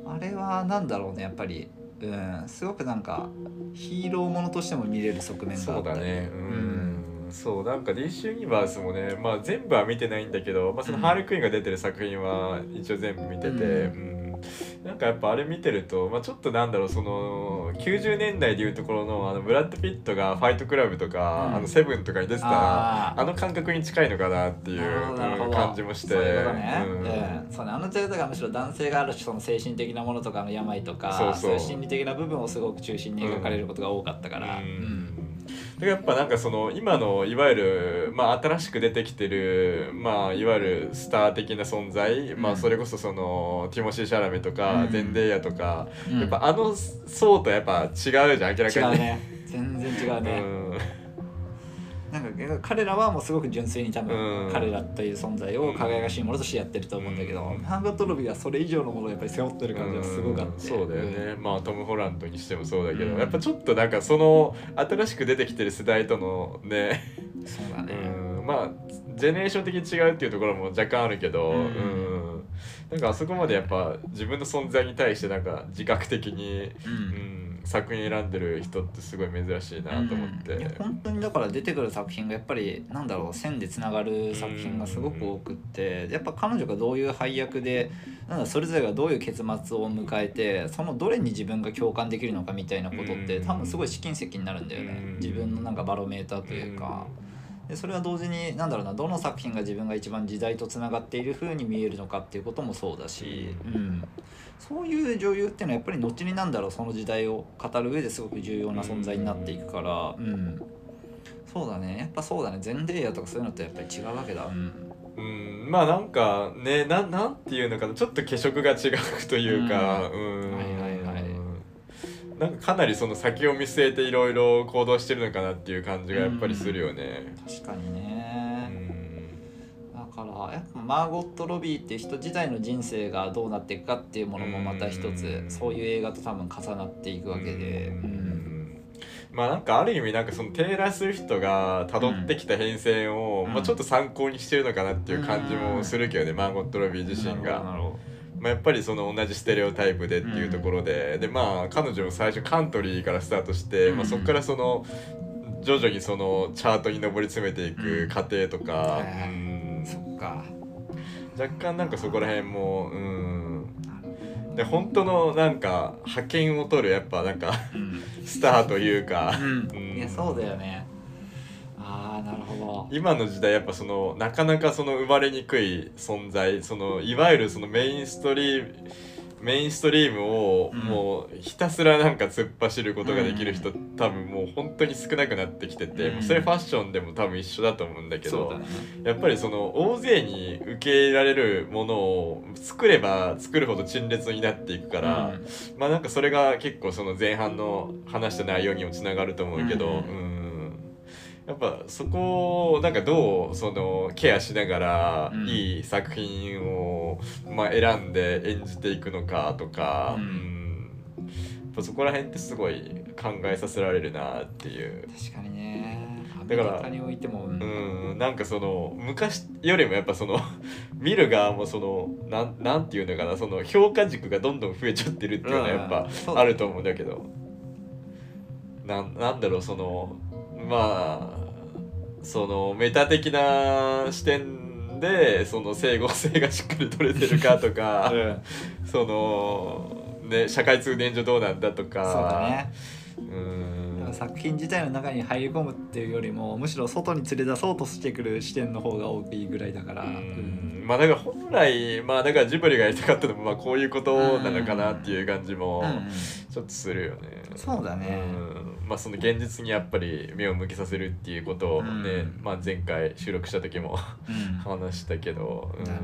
あれはなんだろうねやっぱり、うん、すごくなんかヒーローものとしても見れる側面がそうあった。りだねうん、そうなんか DC ユニバースもね、まあ、全部は見てないんだけど、まあ、そのハーレクイーンが出てる作品は一応全部見てて、うん。うんなんかやっぱあれ見てると、まあ、ちょっとなんだろうその90年代でいうところのあのブラッド・ピットが「ファイトクラブ」とか「うん。あのセブン」とかに出てたあの感覚に近いのかなっていう感じもして。そういうことね、うん。うんそうねあのジャズがむしろ男性がある種その精神的なものとかの病とかそうそう。いう心理的な部分をすごく中心に描かれることが多かったから、うん。でやっぱなんかその今のいわゆる、まあ、新しく出てきてる、まあ、いわゆるスター的な存在、まあ、うんそれこそそのティモシー・シャラメとか、うん。ゼンデイヤとか、うん。やっぱあの層とやっぱ違うじゃん明ら違かに。うね。全然違うね、なんか彼らはもうすごく純粋に多分、うん。彼らという存在を輝かしいものとしてやってると思うんだけど、うん。マーゴット・ロビーはそれ以上のものをやっぱり背負ってる感じがすごくあって、うんそうだよね、まあトム・ホランドにしてもそうだけど、うん。やっぱちょっとなんかその新しく出てきてる世代とのね、うんそうだね、うん、まあジェネレーション的に違うっていうところも若干あるけど、うん。うん。なんかあそこまでやっぱ自分の存在に対してなんか自覚的に、うん。うん作品選んでる人ってすごい珍しいなと思って。うん。いや本当にだから出てくる作品がやっぱりなんだろう線でつながる作品がすごく多くってやっぱ彼女がどういう配役でなんだそれぞれがどういう結末を迎えてそのどれに自分が共感できるのかみたいなことってうん。多分すごい試金石になるんだよね。うん。自分のなんかバロメーターというか。でそれは同時に何だろうなどの作品が自分が一番時代とつながっている風に見えるのかっていうこともそうだし、うん、そういう女優っていうのはやっぱり後になんだろうその時代を語る上ですごく重要な存在になっていくから、うん、そうだね。やっぱそうだね。ゼンデイヤとかそういうのとやっぱり違うわけだ、うん、うん、まあなんかねななんていうのかな。ちょっと化色が違うというか、うん。はいはいはいなんかかなりその先を見据えていろいろ行動してるのかなっていう感じがやっぱりするよね。確かにうね、ん。だからやっぱマーゴット・ロビーっていう人自体の人生がどうなっていくかっていうものもまた一つうん。そういう映画と多分重なっていくわけで、まあなんかある意味なんかそのテイラー・スウィフトが辿ってきた変遷を、うん。まあ、ちょっと参考にしてるのかなっていう感じもするけどね、マーゴット・ロビー自身が。まあ、やっぱりその同じステレオタイプでっていうところで、でまあ彼女も最初カントリーからスタートして、うんまあ、そこからその徐々にそのチャートに上り詰めていく過程とか、へうん。どそっか。若干なんかそこら辺もうん。で本当のなんか派遣を取るやっぱなんかうん。スターというか、うん。うん。いやそうだよね今の時代やっぱそのなかなかその生まれにくい存在そのいわゆるそのメインストリーメインストリームをうんもうひたすらなんか突っ走ることができる人、多分もう本当に少なくなってきてて、うん。それファッションでも多分一緒だと思うんだけどねやっぱりその大勢に受け入れられるものを作れば作るほど陳列になっていくから、うん。まあなんかそれが結構その前半の話した内容にもつながると思うけど、ううんんやっぱそこをなんかどうそのケアしながらうん。いい作品を、まあ、選んで演じていくのかとか、うん。うん。やっぱそこら辺ってすごい考えさせられるなっていう。確かにね。アだからメリカにおいてもうん。うん、なんかその昔よりもやっぱその 見る側もそのなんなんていうのかなその評価軸がどんどん増えちゃってるっていうのはやっぱあると思うんだけど。なんなんだろうそのまあそのメタ的な視点でその整合性がしっかり取れてるかとか、う んそのね社会通念上どうなんだとかそうだねうん。作品自体の中に入り込むっていうよりもむしろ外に連れ出そうとしてくる視点の方が大きいぐらいだから、うんまあだから本来まあだからジブリがやりたかったのもまあこういうことなのかなっていう感じもちょっとするよね。そうだねうん。まあその現実にやっぱり目を向けさせるっていうことをね、うんまあ前回収録した時もうん 話したけど、うん。だね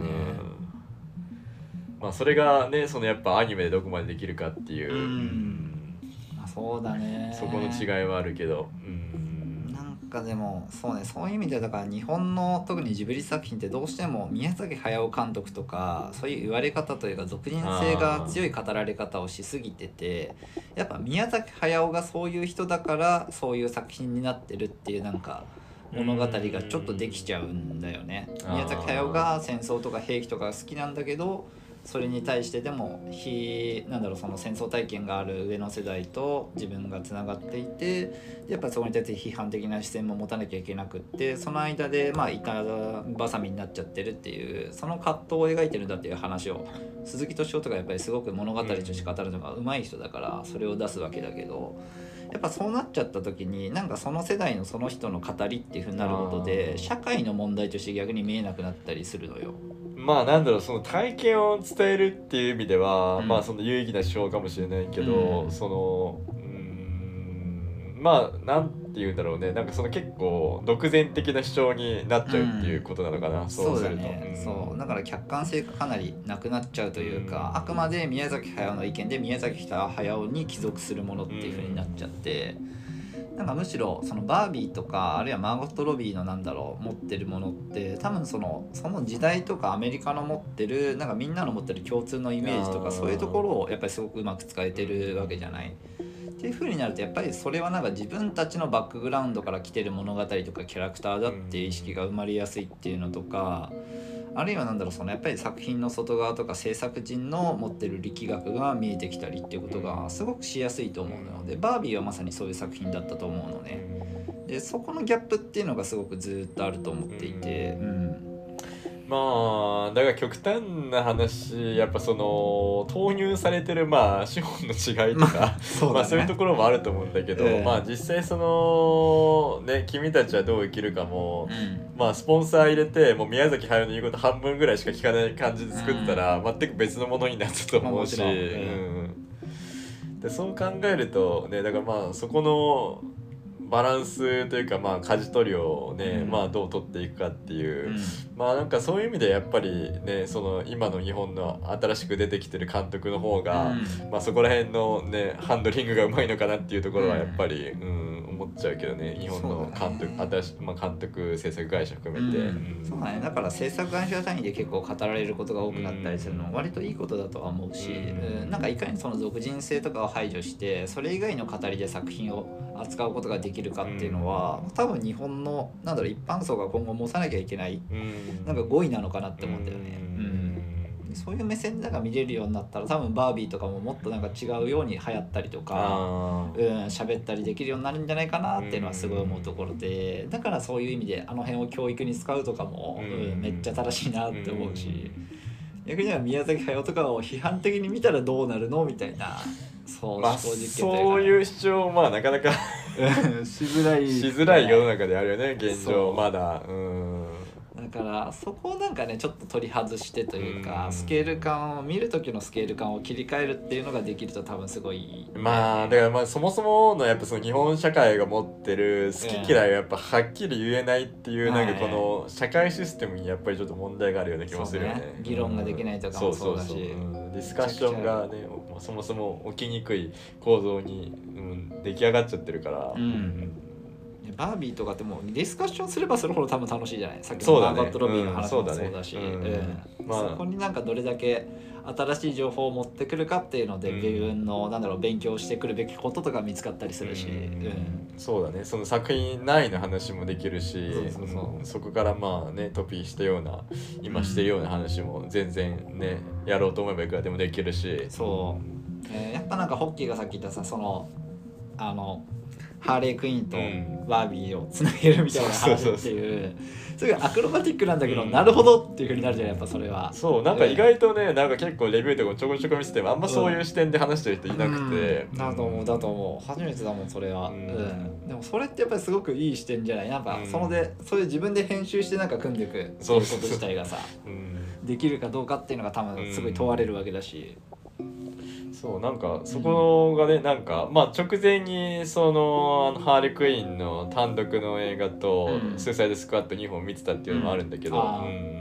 まあそれがねそのやっぱアニメでどこまでできるかっていう、うん。まあ、そうだねそこの違いはあるけど、うんかでもそうねそういう意味ではだから日本の特にジブリ作品ってどうしても宮崎駿監督とかそういう言われ方というか俗人性が強い語られ方をしすぎててやっぱ宮崎駿がそういう人だからそういう作品になってるっていうなんか物語がちょっとできちゃうんだよね。宮崎駿が戦争とか兵器とかが好きなんだけどそれに対してでも非なんだろうその戦争体験がある上の世代と自分がつながっていてでやっぱそこに対して批判的な視線も持たなきゃいけなくってその間でまあ板挟みになっちゃってるっていうその葛藤を描いてるんだっていう話を鈴木敏夫とかやっぱりすごく物語として語るのが上手い人だからそれを出すわけだけど。やっぱそうなっちゃった時になんかその世代のその人の語りっていう風になることで社会の問題として逆に見えなくなったりするのよ。まあなんだろうその体験を伝えるっていう意味では、うん。まあその有意義な手法かもしれないけど、うん。そのうーんまあなんて言うんだろうね。なんかその結構独善的な主張になっちゃうっていうことなのかな、そうすると。そうだから客観性がかなりなくなっちゃうというか、うん。あくまで宮崎駿の意見で宮崎駿に帰属するものっていう風になっちゃって、なんかむしろそのバービーとかあるいはマーゴット・ロビーのなんだろう持ってるものって多分そのその時代とかアメリカの持ってるなんかみんなの持ってる共通のイメージとかそういうところをやっぱりすごくうまく使えてるわけじゃない。っていう風になるとやっぱりそれはなんか自分たちのバックグラウンドから来てる物語とかキャラクターだっていう意識が生まれやすいっていうのとか、あるいはなんだろうそのやっぱり作品の外側とか制作陣の持ってる力学が見えてきたりっていうことがすごくしやすいと思うのでバービーはまさにそういう作品だったと思うのね。でそこのギャップっていうのがすごくずっとあると思っていて、うんまあだから極端な話やっぱその投入されてるまあ資本の違いとか、そうまあそういうところもあると思うんだけど、ええ。まあ実際そのね君たちはどう生きるかも、うん。まあスポンサー入れてもう宮崎駿の言うこと半分ぐらいしか聞かない感じで作ったら、全く別のものになったと思うし、うん、でそう考えるとねだからまあそこのバランスというかまあ舵取りをね、うん。まあどう取っていくかっていう、うん。まあなんかそういう意味でやっぱりねその今の日本の新しく出てきてる監督の方が、まあそこら辺のねハンドリングがうまいのかなっていうところはやっぱり、うん思っちゃうけどね日本の監督、ね。新しまあ、監督制作会社含めて、うん。うん。そうだね。だから制作会社単位で結構語られることが多くなったりするのは割といいことだとは思うし、うん。うん。なんかいかにその俗人性とかを排除してそれ以外の語りで作品を扱うことができるかっていうのは、多分日本のなんだろう一般層が今後持たなきゃいけないうん。なんか語彙なのかなって思うんだよね。うん。うんそういう目線でなんか見れるようになったら多分バービーとかももっとなんか違うように流行ったりとか。あうん喋ったりできるようになるんじゃないかなっていうのはすごい思うところでだからそういう意味であの辺を教育に使うとかも、うん。うんめっちゃ正しいなって思うし、逆には宮崎駿とかを批判的に見たらどうなるのみたいなそう、まあそうういう主張まあなかなかしづらいしづらい世の中であるよね現状まだ。うんからそこをなんかねちょっと取り外してというか、うん。スケール感を見る時のスケール感を切り替えるっていうのができると多分すごいまあだからまあそもそものやっぱその日本社会が持ってる好き嫌いをやっぱはっきり言えないっていうなんかこの社会システムにやっぱりちょっと問題があるような気もするよね。ね。議論ができないとかもそうだし。ん。ディスカッションがねまあそもそも起きにくい構造に、うん、出来上がっちゃってるから、うんねバービーとかってもうディスカッションすればするほど多分楽しいじゃない？さっきのマーガット・ロビーの話もうんそうだし、そこになんかどれだけ新しい情報を持ってくるかっていうので、うん。自分のなんだろう勉強してくるべきこととか見つかったりするし、そうだね。その作品内の話もできるしそうそうそう。うん。そこからまあねトピーしたような今してるような話も全然ねやろうと思えばいくらでもできるし。そう。えーやっぱなんかホッキーがさっき言ったさそのあのハーレークイーンとうんバービーをつなげるみたいなそうそうそう話っていう。すごいアクロバティックなんだけど、うん。なるほどっていうふうになるじゃんやっぱそれは。そうなんか意外とねなんか結構レビューとかもちょこちょこ見せてもあんまそういう視点で話してる人いなくて、うん。だと思うだと思う。初めてだもんそれは、ううん。んでもそれってやっぱりすごくいい視点じゃないなんかうん。そので、そういう自分で編集してなんか組んでいくっていうこと自体がさうん。できるかどうかっていうのが多分すごい問われるわけだし、そうなんかそこがねなんかまあ直前にそのあのハーレークイーンの単独の映画とうん「スーサイドスクワット」2本見てたっていうのもあるんだけど、うんうん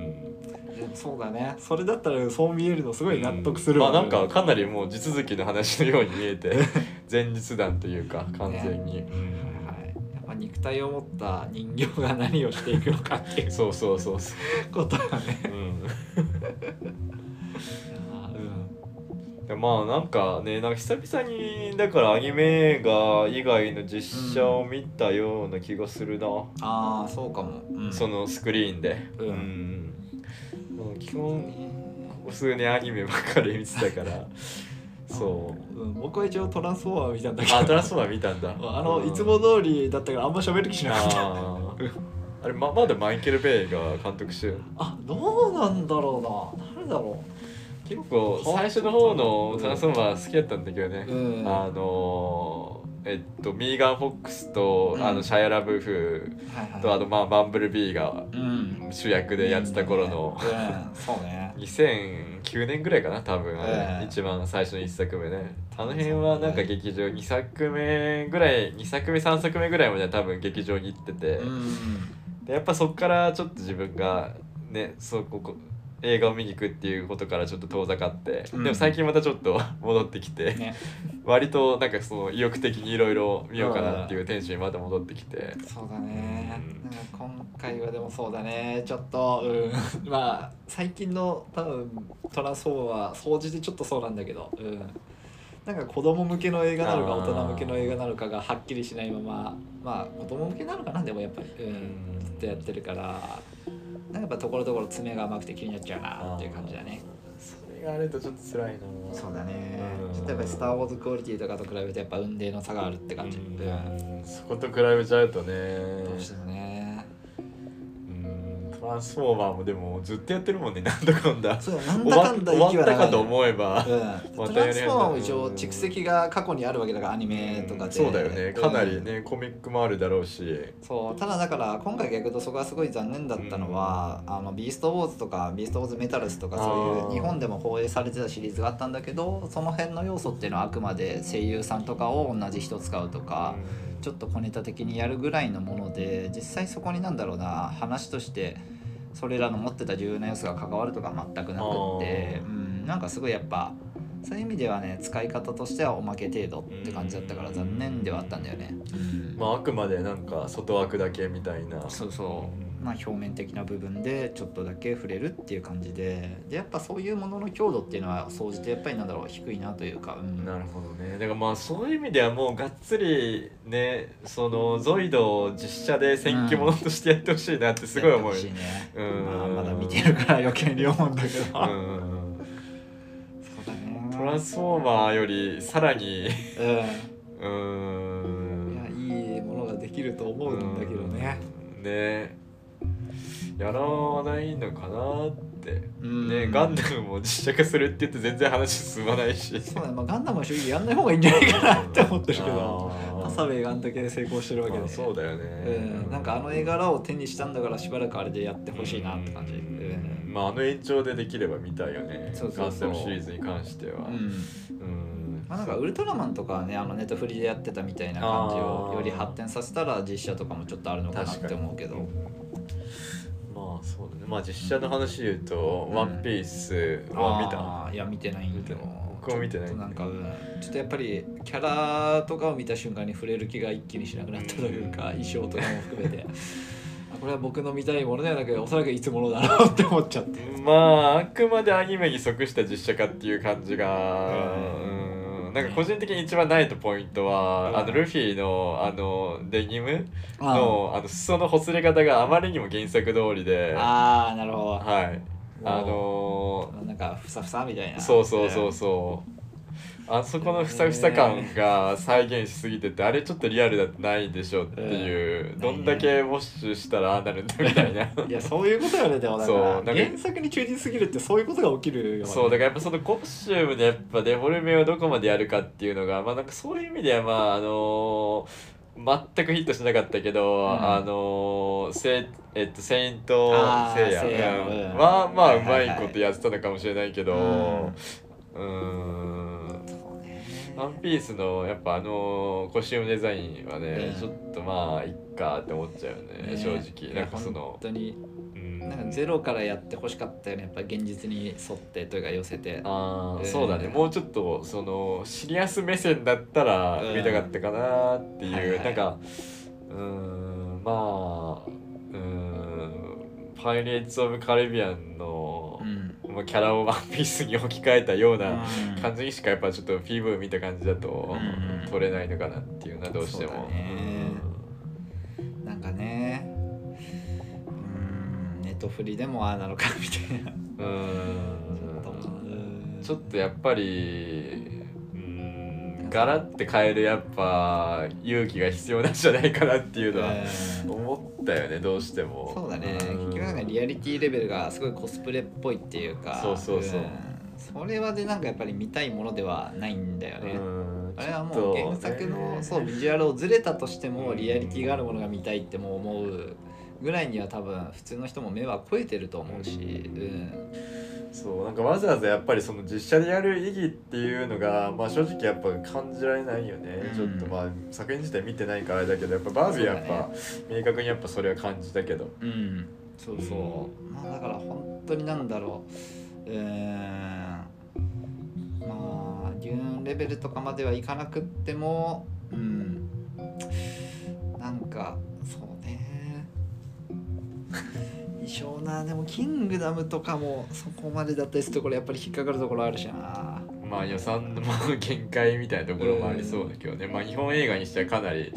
そうだね。それだったらそう見えるのすごい納得するわ、まあなんかかなりもう地続きの話のように見えて 前日談というか完全に、はい、やっぱ肉体を持った人形が何をしていくのかっていうそうそうそうそことがね。う、うんうんでまあなんかねなんか久々にだからアニメ映画以外の実写を見たような気がするな、ああそうかも、うん。そのスクリーンで。うん。ん。まあ基本ここ数年アニメばっかり見てたから。そう。うん、僕は一応トランスフォーマー見たんだけど。あトランスフォーマー見たんだ。あのいつも通りだったからあんま喋る気しなかった。あれままだマイケル・ベイが監督してるあどうなんだろうな。誰だろ結構最初の方のトランスフォーマー好きだったんだけどね、ううん。あのーえっとミーガン・フォックスと、うん。あのシャイア・ラブフはいはい。とあとまあバンブルビーがうん。主役でやってた頃のうん。そうね。2009年ぐらいかな多分ええ一番最初の1作目ね。あの辺はなんか劇場2作目ぐらい2作目3作目ぐらいまでは多分劇場に行ってて、うん。でやっぱそっからちょっと自分がねそうここ映画を見に行くっていうことからちょっと遠ざかって、うん。でも最近またちょっと 戻ってきて、ね。割となんかその意欲的にいろいろ見ようかなっていうテンションにまた戻ってきて、そうだね。うん。今回はでもそうだね。ちょっとうん。まあ最近の多分トランスフォーは総じてちょっとそうなんだけどうん。なんか子供向けの映画なのか大人向けの映画なのかがはっきりしないまままあ子供向けなのかなでもやっぱりうん。うん。ずっとやってるからやっぱところどころ爪が甘くて気になっちゃうなっていう感じだね。それがあるとちょっと辛いな。そうだね。うん。ちょっとやっぱり「スター・ウォーズ」クオリティとかと比べてやっぱ運命の差があるって感じうんうん。そこと比べちゃうとね。どうしてもね。うんトランスフォーマーもでもずっとやってるもんね。なんだかんだ。そうなんだかんだ終わったかと思えば、うん、まトランスフォーマーも一応蓄積が過去にあるわけだからアニメとかで、そうだよね。かなりうんね、コミックもあるだろうし。そう。ただだから今回逆とそこがすごい残念だったのは、あのビーストウォーズとかビーストウォーズメタルスとかそういう日本でも放映されてたシリーズがあったんだけどその辺の要素っていうのはあくまで声優さんとかを同じ人使うとか、ちょっと小ネタ的にやるぐらいのもので実際そこになんだろうな話としてそれらの持ってた重要な要素が関わるとか全くなくって、うん、なんかすごいやっぱそういう意味ではね使い方としてはおまけ程度って感じだったから残念ではあったんだよね。うん。まああくまでなんか外枠だけみたいな。そうそう、まあ、表面的な部分でちょっとだけ触れるっていう感じででやっぱそういうものの強度っていうのは総じてやっぱりなんだろう低いなというか、うん、なるほどね。だからまあそういう意味ではもうがっつりねそのゾイドを実写で戦記物としてやってほしいなってすごい思うやってほしいね、うん。まあ、まだ見てるから余計に思うんだけど、うん。そうだね。トランスフォーマーよりさらに。ううんん。いやいいものができると思うんだけどね、うん。ねやらないのかなって、うん。ねガンダムも実写化するって言って全然話進まないし。そうだね、まあ、ガンダムは正直やんない方がいいんじゃないかなって思ってるけど。あハサウェイがあんだけ成功してるわけで、まあそうだよね、うん、なんかあの絵柄を手にしたんだからしばらくあれでやってほしいなって感じ、うん。うん。まああの延長でできれば見たいよね。そうそうそう。ガンダムシリーズに関しては。うん。うん。まあ、なんかウルトラマンとかはねあのネットフリでやってたみたいな感じをより発展させたら実写とかもちょっとあるのかなって思うけどまあそうだね。まあ実写の話で言うと「うん。ワンピースは見た。あーいや見てないん見てない。だけど僕も見てないちょっとなんか、うん、ちょっとやっぱりキャラとかを見た瞬間に触れる気が一気にしなくなったというか、衣装とかも含めて。あ これは僕の見たいものではなくおそらくいつものだろうって思っちゃって。まああくまでアニメに即した実写化っていう感じがうんうん。なんか個人的に一番ないとポイントは、うん。あのルフィのあのデニムあのあの裾のほつれ方があまりにも原作通りで。あーなるほど。はい。あのなんかふさふさみたいな。そうそうそうそうあそこのふさふさ感が再現しすぎててあれちょっとリアルだってないでしょっていう、うん。どんだけウォッシュしたらああなるんだみたいな。いやそういうことよねでもだか。そうらなんか原作に忠実すぎるってそういうことが起きるよ、ね、そうだからやっぱそのコスチュームでやっぱデフォルメをどこまでやるかっていうのがまあなんかそういう意味ではまああの全くヒットしなかったけど、ん。あのせえっとセイントあーセイヤ。セイヤ。うん。うん。はまあうまはいことやってたのかもしれないけど。うんワンピースのやっぱあのコスチュームデザインはね、うんちょっとまあいっかって思っちゃうよねね。正直。なんかその本当に。うん。なんかゼロからやってほしかったよねやっぱ現実に沿ってというか寄せて。あーえーそうだね。もうちょっとそのシリアス目線だったらうん見たかったかなっていう、はいはい。なんかうーんまあうーん「パイレーツ・オブ・カリビアンの」うんまあキャラをワンピースに置き換えたようなうん。感じにしかやっぱちょっと PV 見た感じだとうん。撮れないのかなっていうのはどうしても。そうだね。なんかね。うん。ネットフリでもああなのかみたいな。うん。うんうんちょっとやっぱりうんガラって変えるやっぱ勇気が必要なんじゃないかなっていうのはうん。思ったよねどうしても。そうだね。ん。結局なんかリアリティレベルがすごいコスプレっぽいっていうか。そうそうそう。ん。それはでなんかやっぱり見たいものではないんだよね、うん。あれはもう原作のね。そうビジュアルをずれたとしてもうん。リアリティがあるものが見たいってもう思うぐらいには多分普通の人も目は超えてると思うし、うんそうなんかわざわざやっぱりその実写でやる意義っていうのが、まあ、正直やっぱ感じられないよね、うん。ちょっとまあ作品自体見てないからあれだけどやっぱバービーはやっぱ、明確にやっぱそれは感じたけど。うん、そうそう。まあだから本当になんだろう。うーんまあデューンレベルとかまではいかなくってもうん。なんかそうね 衣装な。でもキングダムとかもそこまでだったりするところやっぱり引っかかるところあるしな。まあ予算の限界みたいなところもありそうだけどね、まあ日本映画にしてはかなり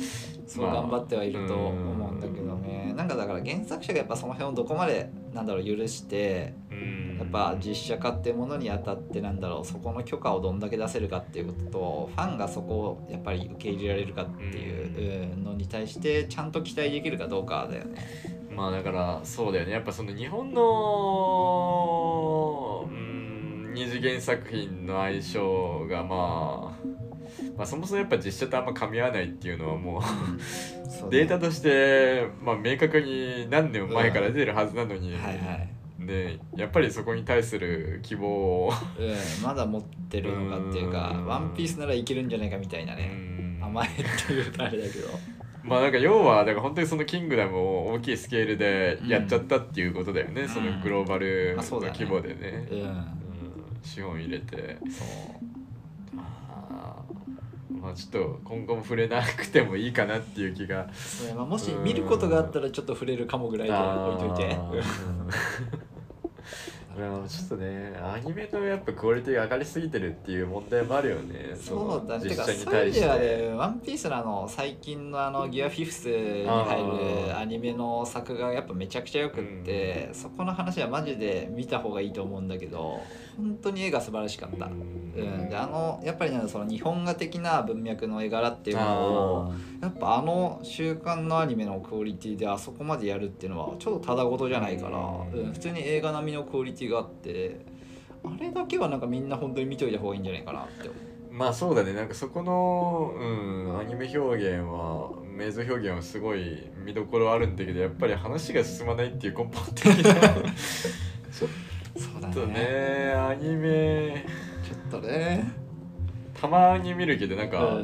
そうまあ頑張ってはいると思うんだけどね。なんかだから原作者がやっぱその辺をどこまでなんだろう許してうん。やっぱ実写化ってものにあたってなんだろうそこの許可をどんだけ出せるかっていうこととファンがそこをやっぱり受け入れられるかっていううんのに対してちゃんと期待できるかどうかだよね。まあだからそうだよね。やっぱその日本のうん二次元作品の相性がまあまあそもそもやっぱ実写とあんま噛み合わないっていうのはもうデータとして、まあ、明確に何年も前から出てるはずなのに、はいはい、でやっぱりそこに対する希望を、うん、まだ持ってるのかっていうかうん「ワンピースならいけるんじゃないかみたいなうねん。甘えっていうとあれだけど まあなんか要はだから本当にそのキングダムを大きいスケールでやっちゃったっていうことだよね、ん。そのグローバルの規模でね。資本入れて。そう。あーまあちょっと今後も触れなくてもいいかなっていう気が。それまあもし見ることがあったらちょっと触れるかもぐらいで置いといて いやちょっとねアニメのやっぱクオリティが上がりすぎてるっていう問題もあるよね。そうだね。実写に対して。ね、ワンピースのあの最近のあのギアフィフスに入るアニメの作がやっぱめちゃくちゃよくって、そこの話はマジで見た方がいいと思うんだけど、本当に絵が素晴らしかった。うん、であのやっぱりねその日本画的な文脈の絵柄っていうのをやっぱあの週刊のアニメのクオリティであそこまでやるっていうのはちょっとただごとじゃないから、うん。うん、普通に映画並みのクオリティがあってあれだけはなんかみんな本当に見といた方がいいんじゃないかなって思う。まあそうだね。なんかそこの、うん、アニメ表現はメイゾ表現はすごい見どころあるんだけどやっぱり話が進まないっていう根本的な。ちょっとね。ね。アニメ。ちょっとね。たまに見るけどなんか、う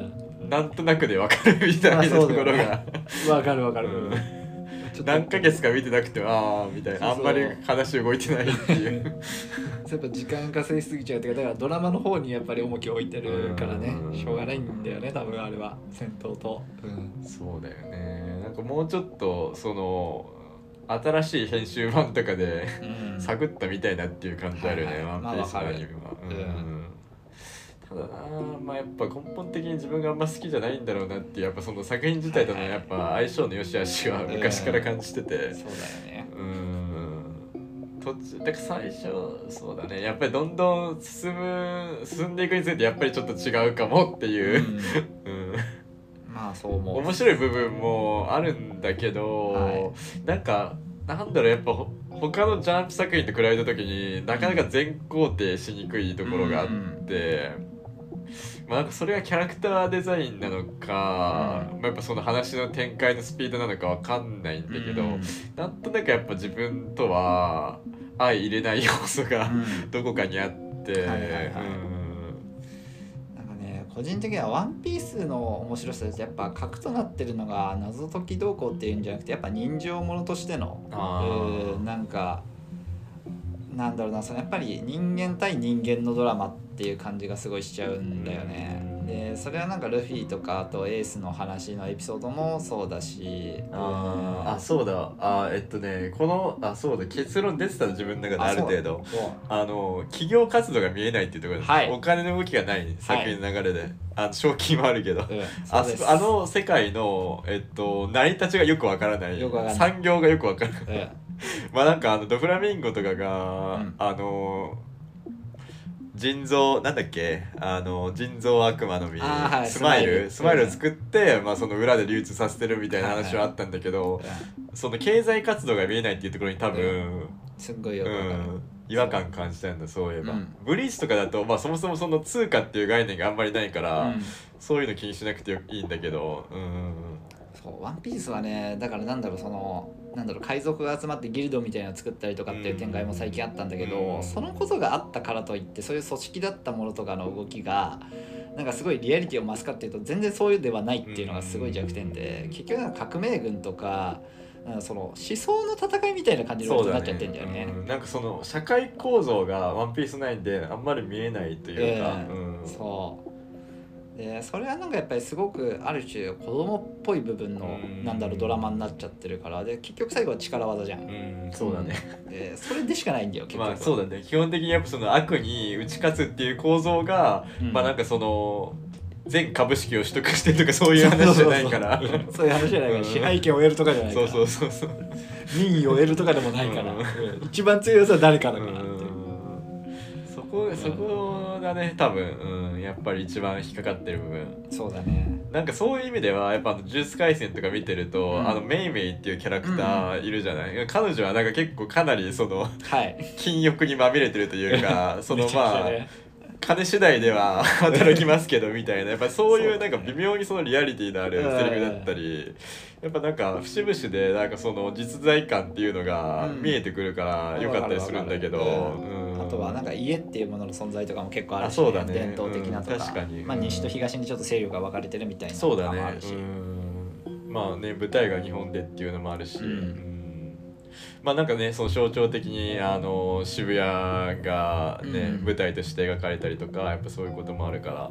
ん。なんとなくでわかるみたいなところだよね。が、わかるわかる、うん。ちょっと何ヶ月か見てなくてもああみたいな。そうそうあんまり話動いてないっていう。やっぱ時間稼ぎすぎちゃうっていうかだからドラマの方にやっぱり重きを置いてるからね。うん。しょうがないんだよね多分あれは。戦闘と、うん、そうだよね。なんかもうちょっとその新しい編集版とかでうん。探ったみたいなっていう感じあるよね、はいはい。ワンピースのアニメは、うんただなまあやっぱ根本的に自分があんま好きじゃないんだろうなってやっぱその作品自体とのやっぱ相性の良し悪しは昔から感じてて。そうだよね。うん。途中だから最初そうだね。やっぱりどんどん進む進んでいくについてやっぱりちょっと違うかもっていう、うんそう思う。面白い部分もあるんだけど、はなんかなんだろうやっぱほ他のジャンプ作品と比べた時になかなか全肯定しにくいところがあって、まあ、なんかそれがキャラクターデザインなのか、うん。まあ、やっぱその話の展開のスピードなのかわかんないんだけど、うん。なんとなくやっぱ自分とは相入れない要素がうん。どこかにあって。はいはいはい個人的には「ワンピースの面白さってやっぱ核となってるのが謎解き動向っていうんじゃなくてやっぱ人情ものとしてのあーうんなんかなんだろうなそのやっぱり人間対人間のドラマっていう感じがすごいしちゃうんだよね。でそれはなんかルフィとかあとエースの話のエピソードもそうだしあーあそうだ。あえっとねこのあそうだ。結論出てたの自分の中である程度。あの企業活動が見えないっていうところです、はい。お金の動きがない作品の流れで、あの賞金はあるけど、うん。ああの世界の、えっと、成り立ちがよくわからない。よくわからない。産業がよくわからない。うん。まあなんかあのドフラミンゴとかが、うん。あの腎臓なんだっけ？あの腎臓悪魔の実、はい。スマイル？スマイル。を作って、まあ、その裏で流通させてるみたいな話はあったんだけど、その経済活動が見えないっていうところに多分、すっごいよう。ん、違和感感じたんだそういえば、うん。ブリーチとかだと、まあ、そもそもその通貨っていう概念があんまりないから、うん。そういうの気にしなくていいんだけどうんそうワンピースはねだからなんだろうそのなんだろう海賊が集まってギルドみたいなの作ったりとかっていう展開も最近あったんだけど、うん。そのことがあったからといってそういう組織だったものとかの動きがなんかすごいリアリティを増すかっていうと全然そういうではないっていうのがすごい弱点で、結局なんか革命軍とかその思想の戦いみたいな感じのになっちゃってんだよね。うん。なんかその社会構造が「ワンピース9であんまり見えないというか、ええ。うん。そうでそれはなんかやっぱりすごくある種子供っぽい部分のうん。なんだろうドラマになっちゃってるからで結局最後は力技じゃん。うん、そうだね、でそれでしかないんだよ結局まあそうだね。基本的にやっぱその悪に打ち勝つっていう構造が、うん。まあなんかその全株式を取得してとかそういう話じゃないから。そうそうそう。そういう話じゃないから、うん。支配権を得るとかじゃないから。そうそうそうそう。民意を得るとかでもないから、うん。うん。一番強いやつは誰かだから。ううん。そこそこがね多分、うん、やっぱり一番引っかかってる部分。そうだね。なんかそういう意味ではやっぱあの「呪術廻戦」とか見てると、うん。あのメイメイっていうキャラクターいるじゃない、彼女はなんか結構かなりそのはい。禁欲にまみれてるというか そのまあね金次第では 働きますけどみたいな。やっぱそういうなんか微妙にそのリアリティのあるセリフだったりやっぱなんか節々でなんかその実在感っていうのがうん。見えてくるから良かったりするんだけど、うん。あとはなんか家っていうものの存在とかも結構あるし、あそうだね。伝統的なとか,、うん確かに。まあ、西と東にちょっと勢力が分かれてるみたいなそうだねとかもあるし、うん。まあね舞台が日本でっていうのもあるし、うんうんまあなんかねその象徴的にあの渋谷がね、うん。舞台として描かれたりとかやっぱそういうこともあるから。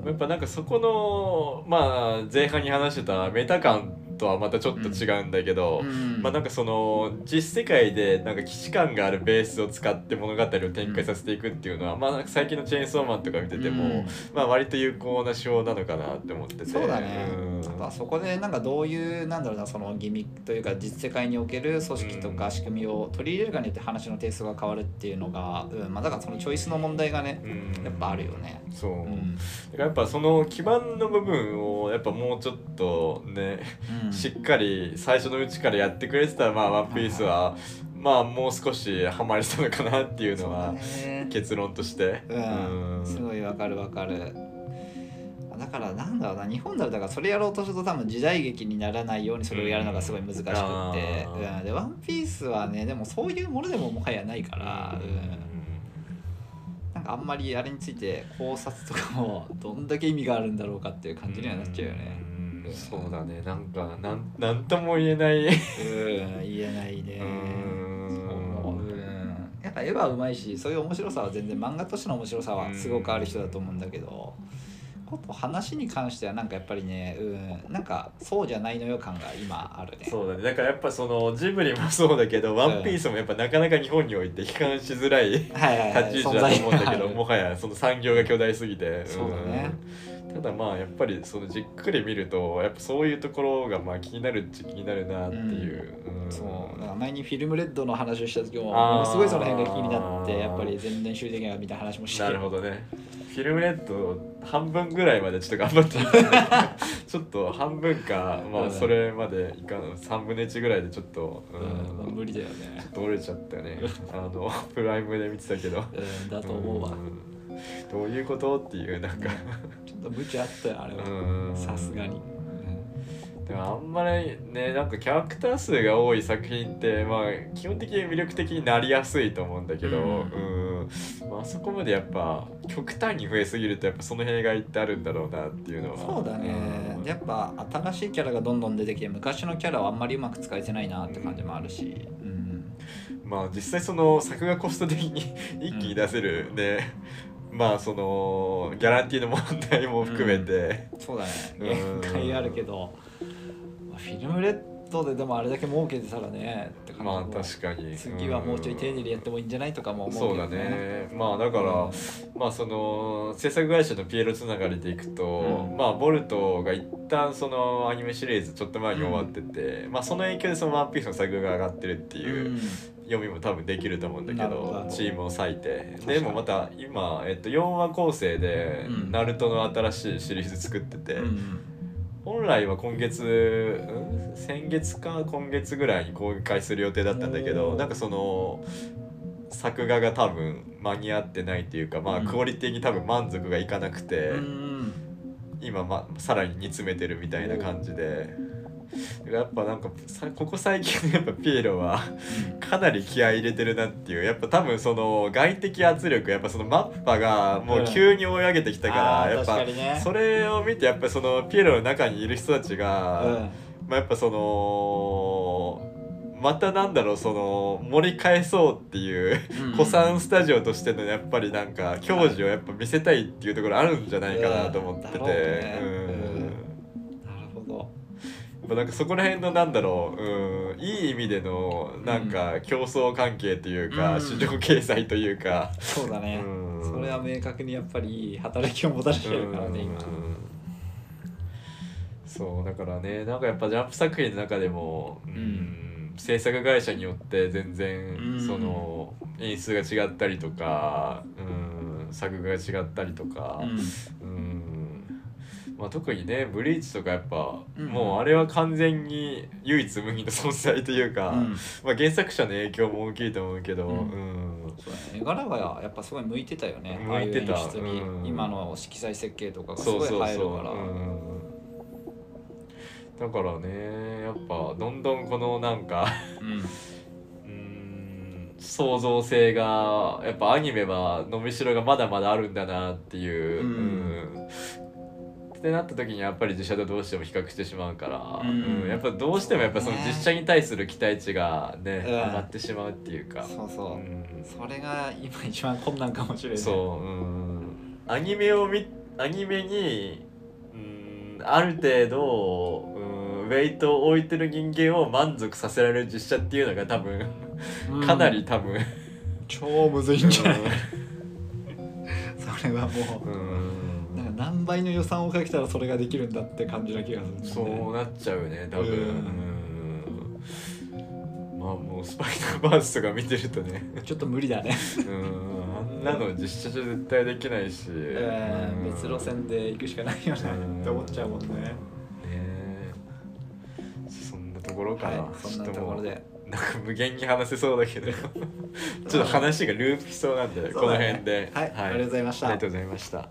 うん。やっぱなんかそこのまあ前半に話してたメタ感とはまたちょっと違うんだけど、うん。まあなんかその実世界でなんか既視感があるベースを使って物語を展開させていくっていうのは、まあなんか最近のチェーンソーマンとか見てても、うん。まあ割と有効な手法なのかなって思ってて。そうだね、うんまあそこでなんかどういうなんだろうなそのギミックというか実世界における組織とか仕組みを取り入れるかによって話のテイストが変わるっていうのが、うんまあ、だからそのチョイスの問題がねうん。やっぱあるよね。そう、うん。だからやっぱその基盤の部分をやっぱもうちょっとね、うん。しっかり最初のうちからやってくれてたらまあ「ワンピースはまあもう少しハマりしたのかなっていうのは結論として。うん、うん。すごいわかるわかる。だからなんだろうな日本だとだからそれやろうとすると多分時代劇にならないようにそれをやるのがすごい難しくって、うん。で「ワンピースはねでもそういうものでももはやないから、うん。なんかあんまりあれについて考察とかもどんだけ意味があるんだろうかっていう感じにはなっちゃうよね。うん。そうだね。なんかなんなんとも言えない。うん、言えないね。うん。そうう。ん。やっぱ絵はうまいしそういう面白さは全然漫画としての面白さはすごくある人だと思うんだけど、こと話に関してはなんかやっぱりねうんなんかそうじゃないのよ感が今あるね。そうだね。だからやっぱそのジブリもそうだけど「ワンピースもやっぱなかなか日本において批判しづらい立ち位置だと思うんだけどもはやその産業が巨大すぎて。そうだね。うん。ただまあやっぱりそのじっくり見るとやっぱそういうところがまあ気になるっちゃ気になるなっていう、うん。そう。だから前にフィルムレッドの話をした時もものすごいその辺が気になってやっぱり全然修正がみたいな話もして。なるほどねフィルムレッド半分ぐらいまでちょっと頑張ってちょっと半分か。まうんあそれまでいかん。3分の1ぐらいでちょっと、うん、まあうん無理だよね。ちょっと折れちゃったね。あの プライムで見てたけど。うんだと思うわ、ん。どういうこと？っていうなんか。ちょっと無知あったよあれは。うん。さすがに、でもあんまりねなんかキャラクター数が多い作品ってまあ基本的に魅力的になりやすいと思うんだけど、ううん。まああそこまでやっぱ極端に増えすぎるとやっぱその弊害ってあるんだろうなっていうのは。そうだね。うん。やっぱ新しいキャラがどんどん出てきて昔のキャラはあんまりうまく使えてないなって感じもあるし、うん、まあ実際その作画コスト的に一気に出せるね、まあそのギャランティーの問題も含めて、そうだね。うん。限界あるけど、まあフィルムレッドででもあれだけ儲けてたらねって感じまあも確かに。次はもうちょい丁寧にやってもいいんじゃないとかも思うそうだけどね。ねまあだから、まあその制作会社のピエロつながりでいくと、うん。まあボルトが一旦そのアニメシリーズちょっと前に終わってて、まあその影響でそのワンピースの作画が上がってるっていううん。読みも多分できると思うんだけどど。チームを割いて。でもまた今、えっと、4話構成でうん。ナルトの新しいシリーズ作ってて、うん本来は今月、うん、先月か今月ぐらいに公開する予定だったんだけどなんかその作画が多分間に合ってないというかまあうん。クオリティに多分満足がいかなくて、うん。今、ま、さらに煮詰めてるみたいな感じで。やっぱなんかさここ最近のやっぱピエロはかなり気合い入れてるなっていう。やっぱ多分その外的圧力やっぱそのマッパがもう急に追い上げてきたから、やっぱそれを見てやっぱそのピエロの中にいる人たちが、うん。まあ、やっぱそのまたなんだろうその盛り返そうっていううん。古参スタジオとしてのやっぱりなんか矜持をやっぱ見せたいっていうところあるんじゃないかなと思ってて、っぱなんかそこら辺のなんだろう、うん、いい意味でのなんか競争関係というか、うん。市場経済というか、そうだね、うん。それは明確にやっぱりいい働きをもたらしてるからね、今うん。そうだからねなんかやっぱジャンプ作品の中でも、うん。制作会社によって全然、うん。その演出が違ったりとか、うん、作画が違ったりとか、うんまあ、特にねブリーチとかやっぱ、うん。もうあれは完全に唯一無二の存在というか、うん。まあ、原作者の影響も大きいと思うけど、ううん。うだね。絵柄がやっぱすごい向いてたよね。向いてた。ああに、うん。今の色彩設計とかがすそうごいそう。そう、入るから。うん、だからねやっぱどんどんこのなんか 創造性がやっぱアニメは伸びしろがまだまだあるんだなっていう。うん。うんってなった時にやっぱり実写とどうしても比較してしまうから、うん。うんやっぱどうしてもやっぱその実写に対する期待値がね、うん。上がってしまうっていうか、そうそう、うん。それが今一番困難かもしれない。そう、うん、アニメを見アニメに、うん、ある程度、うん、ウェイトを置いてる人間を満足させられる実写っていうのが多分うん。かなり多分、超むずいんじゃない、それはもう。んうなん。か何倍の予算をかけたらそれができるんだって感じな気がするね。そうなっちゃうね多分、まあもうスパイダーバースとか見てるとね。ちょっと無理だね、うん。あんなの実写じゃ絶対できないし、別路線で行くしかないよねうん。って思っちゃうもんね。そんなところかな、はいそんなところで。なんか無限に話せそうだけど。ちょっと話がループしそうなんで、この辺で、はいありがとうございました。ありがとうございました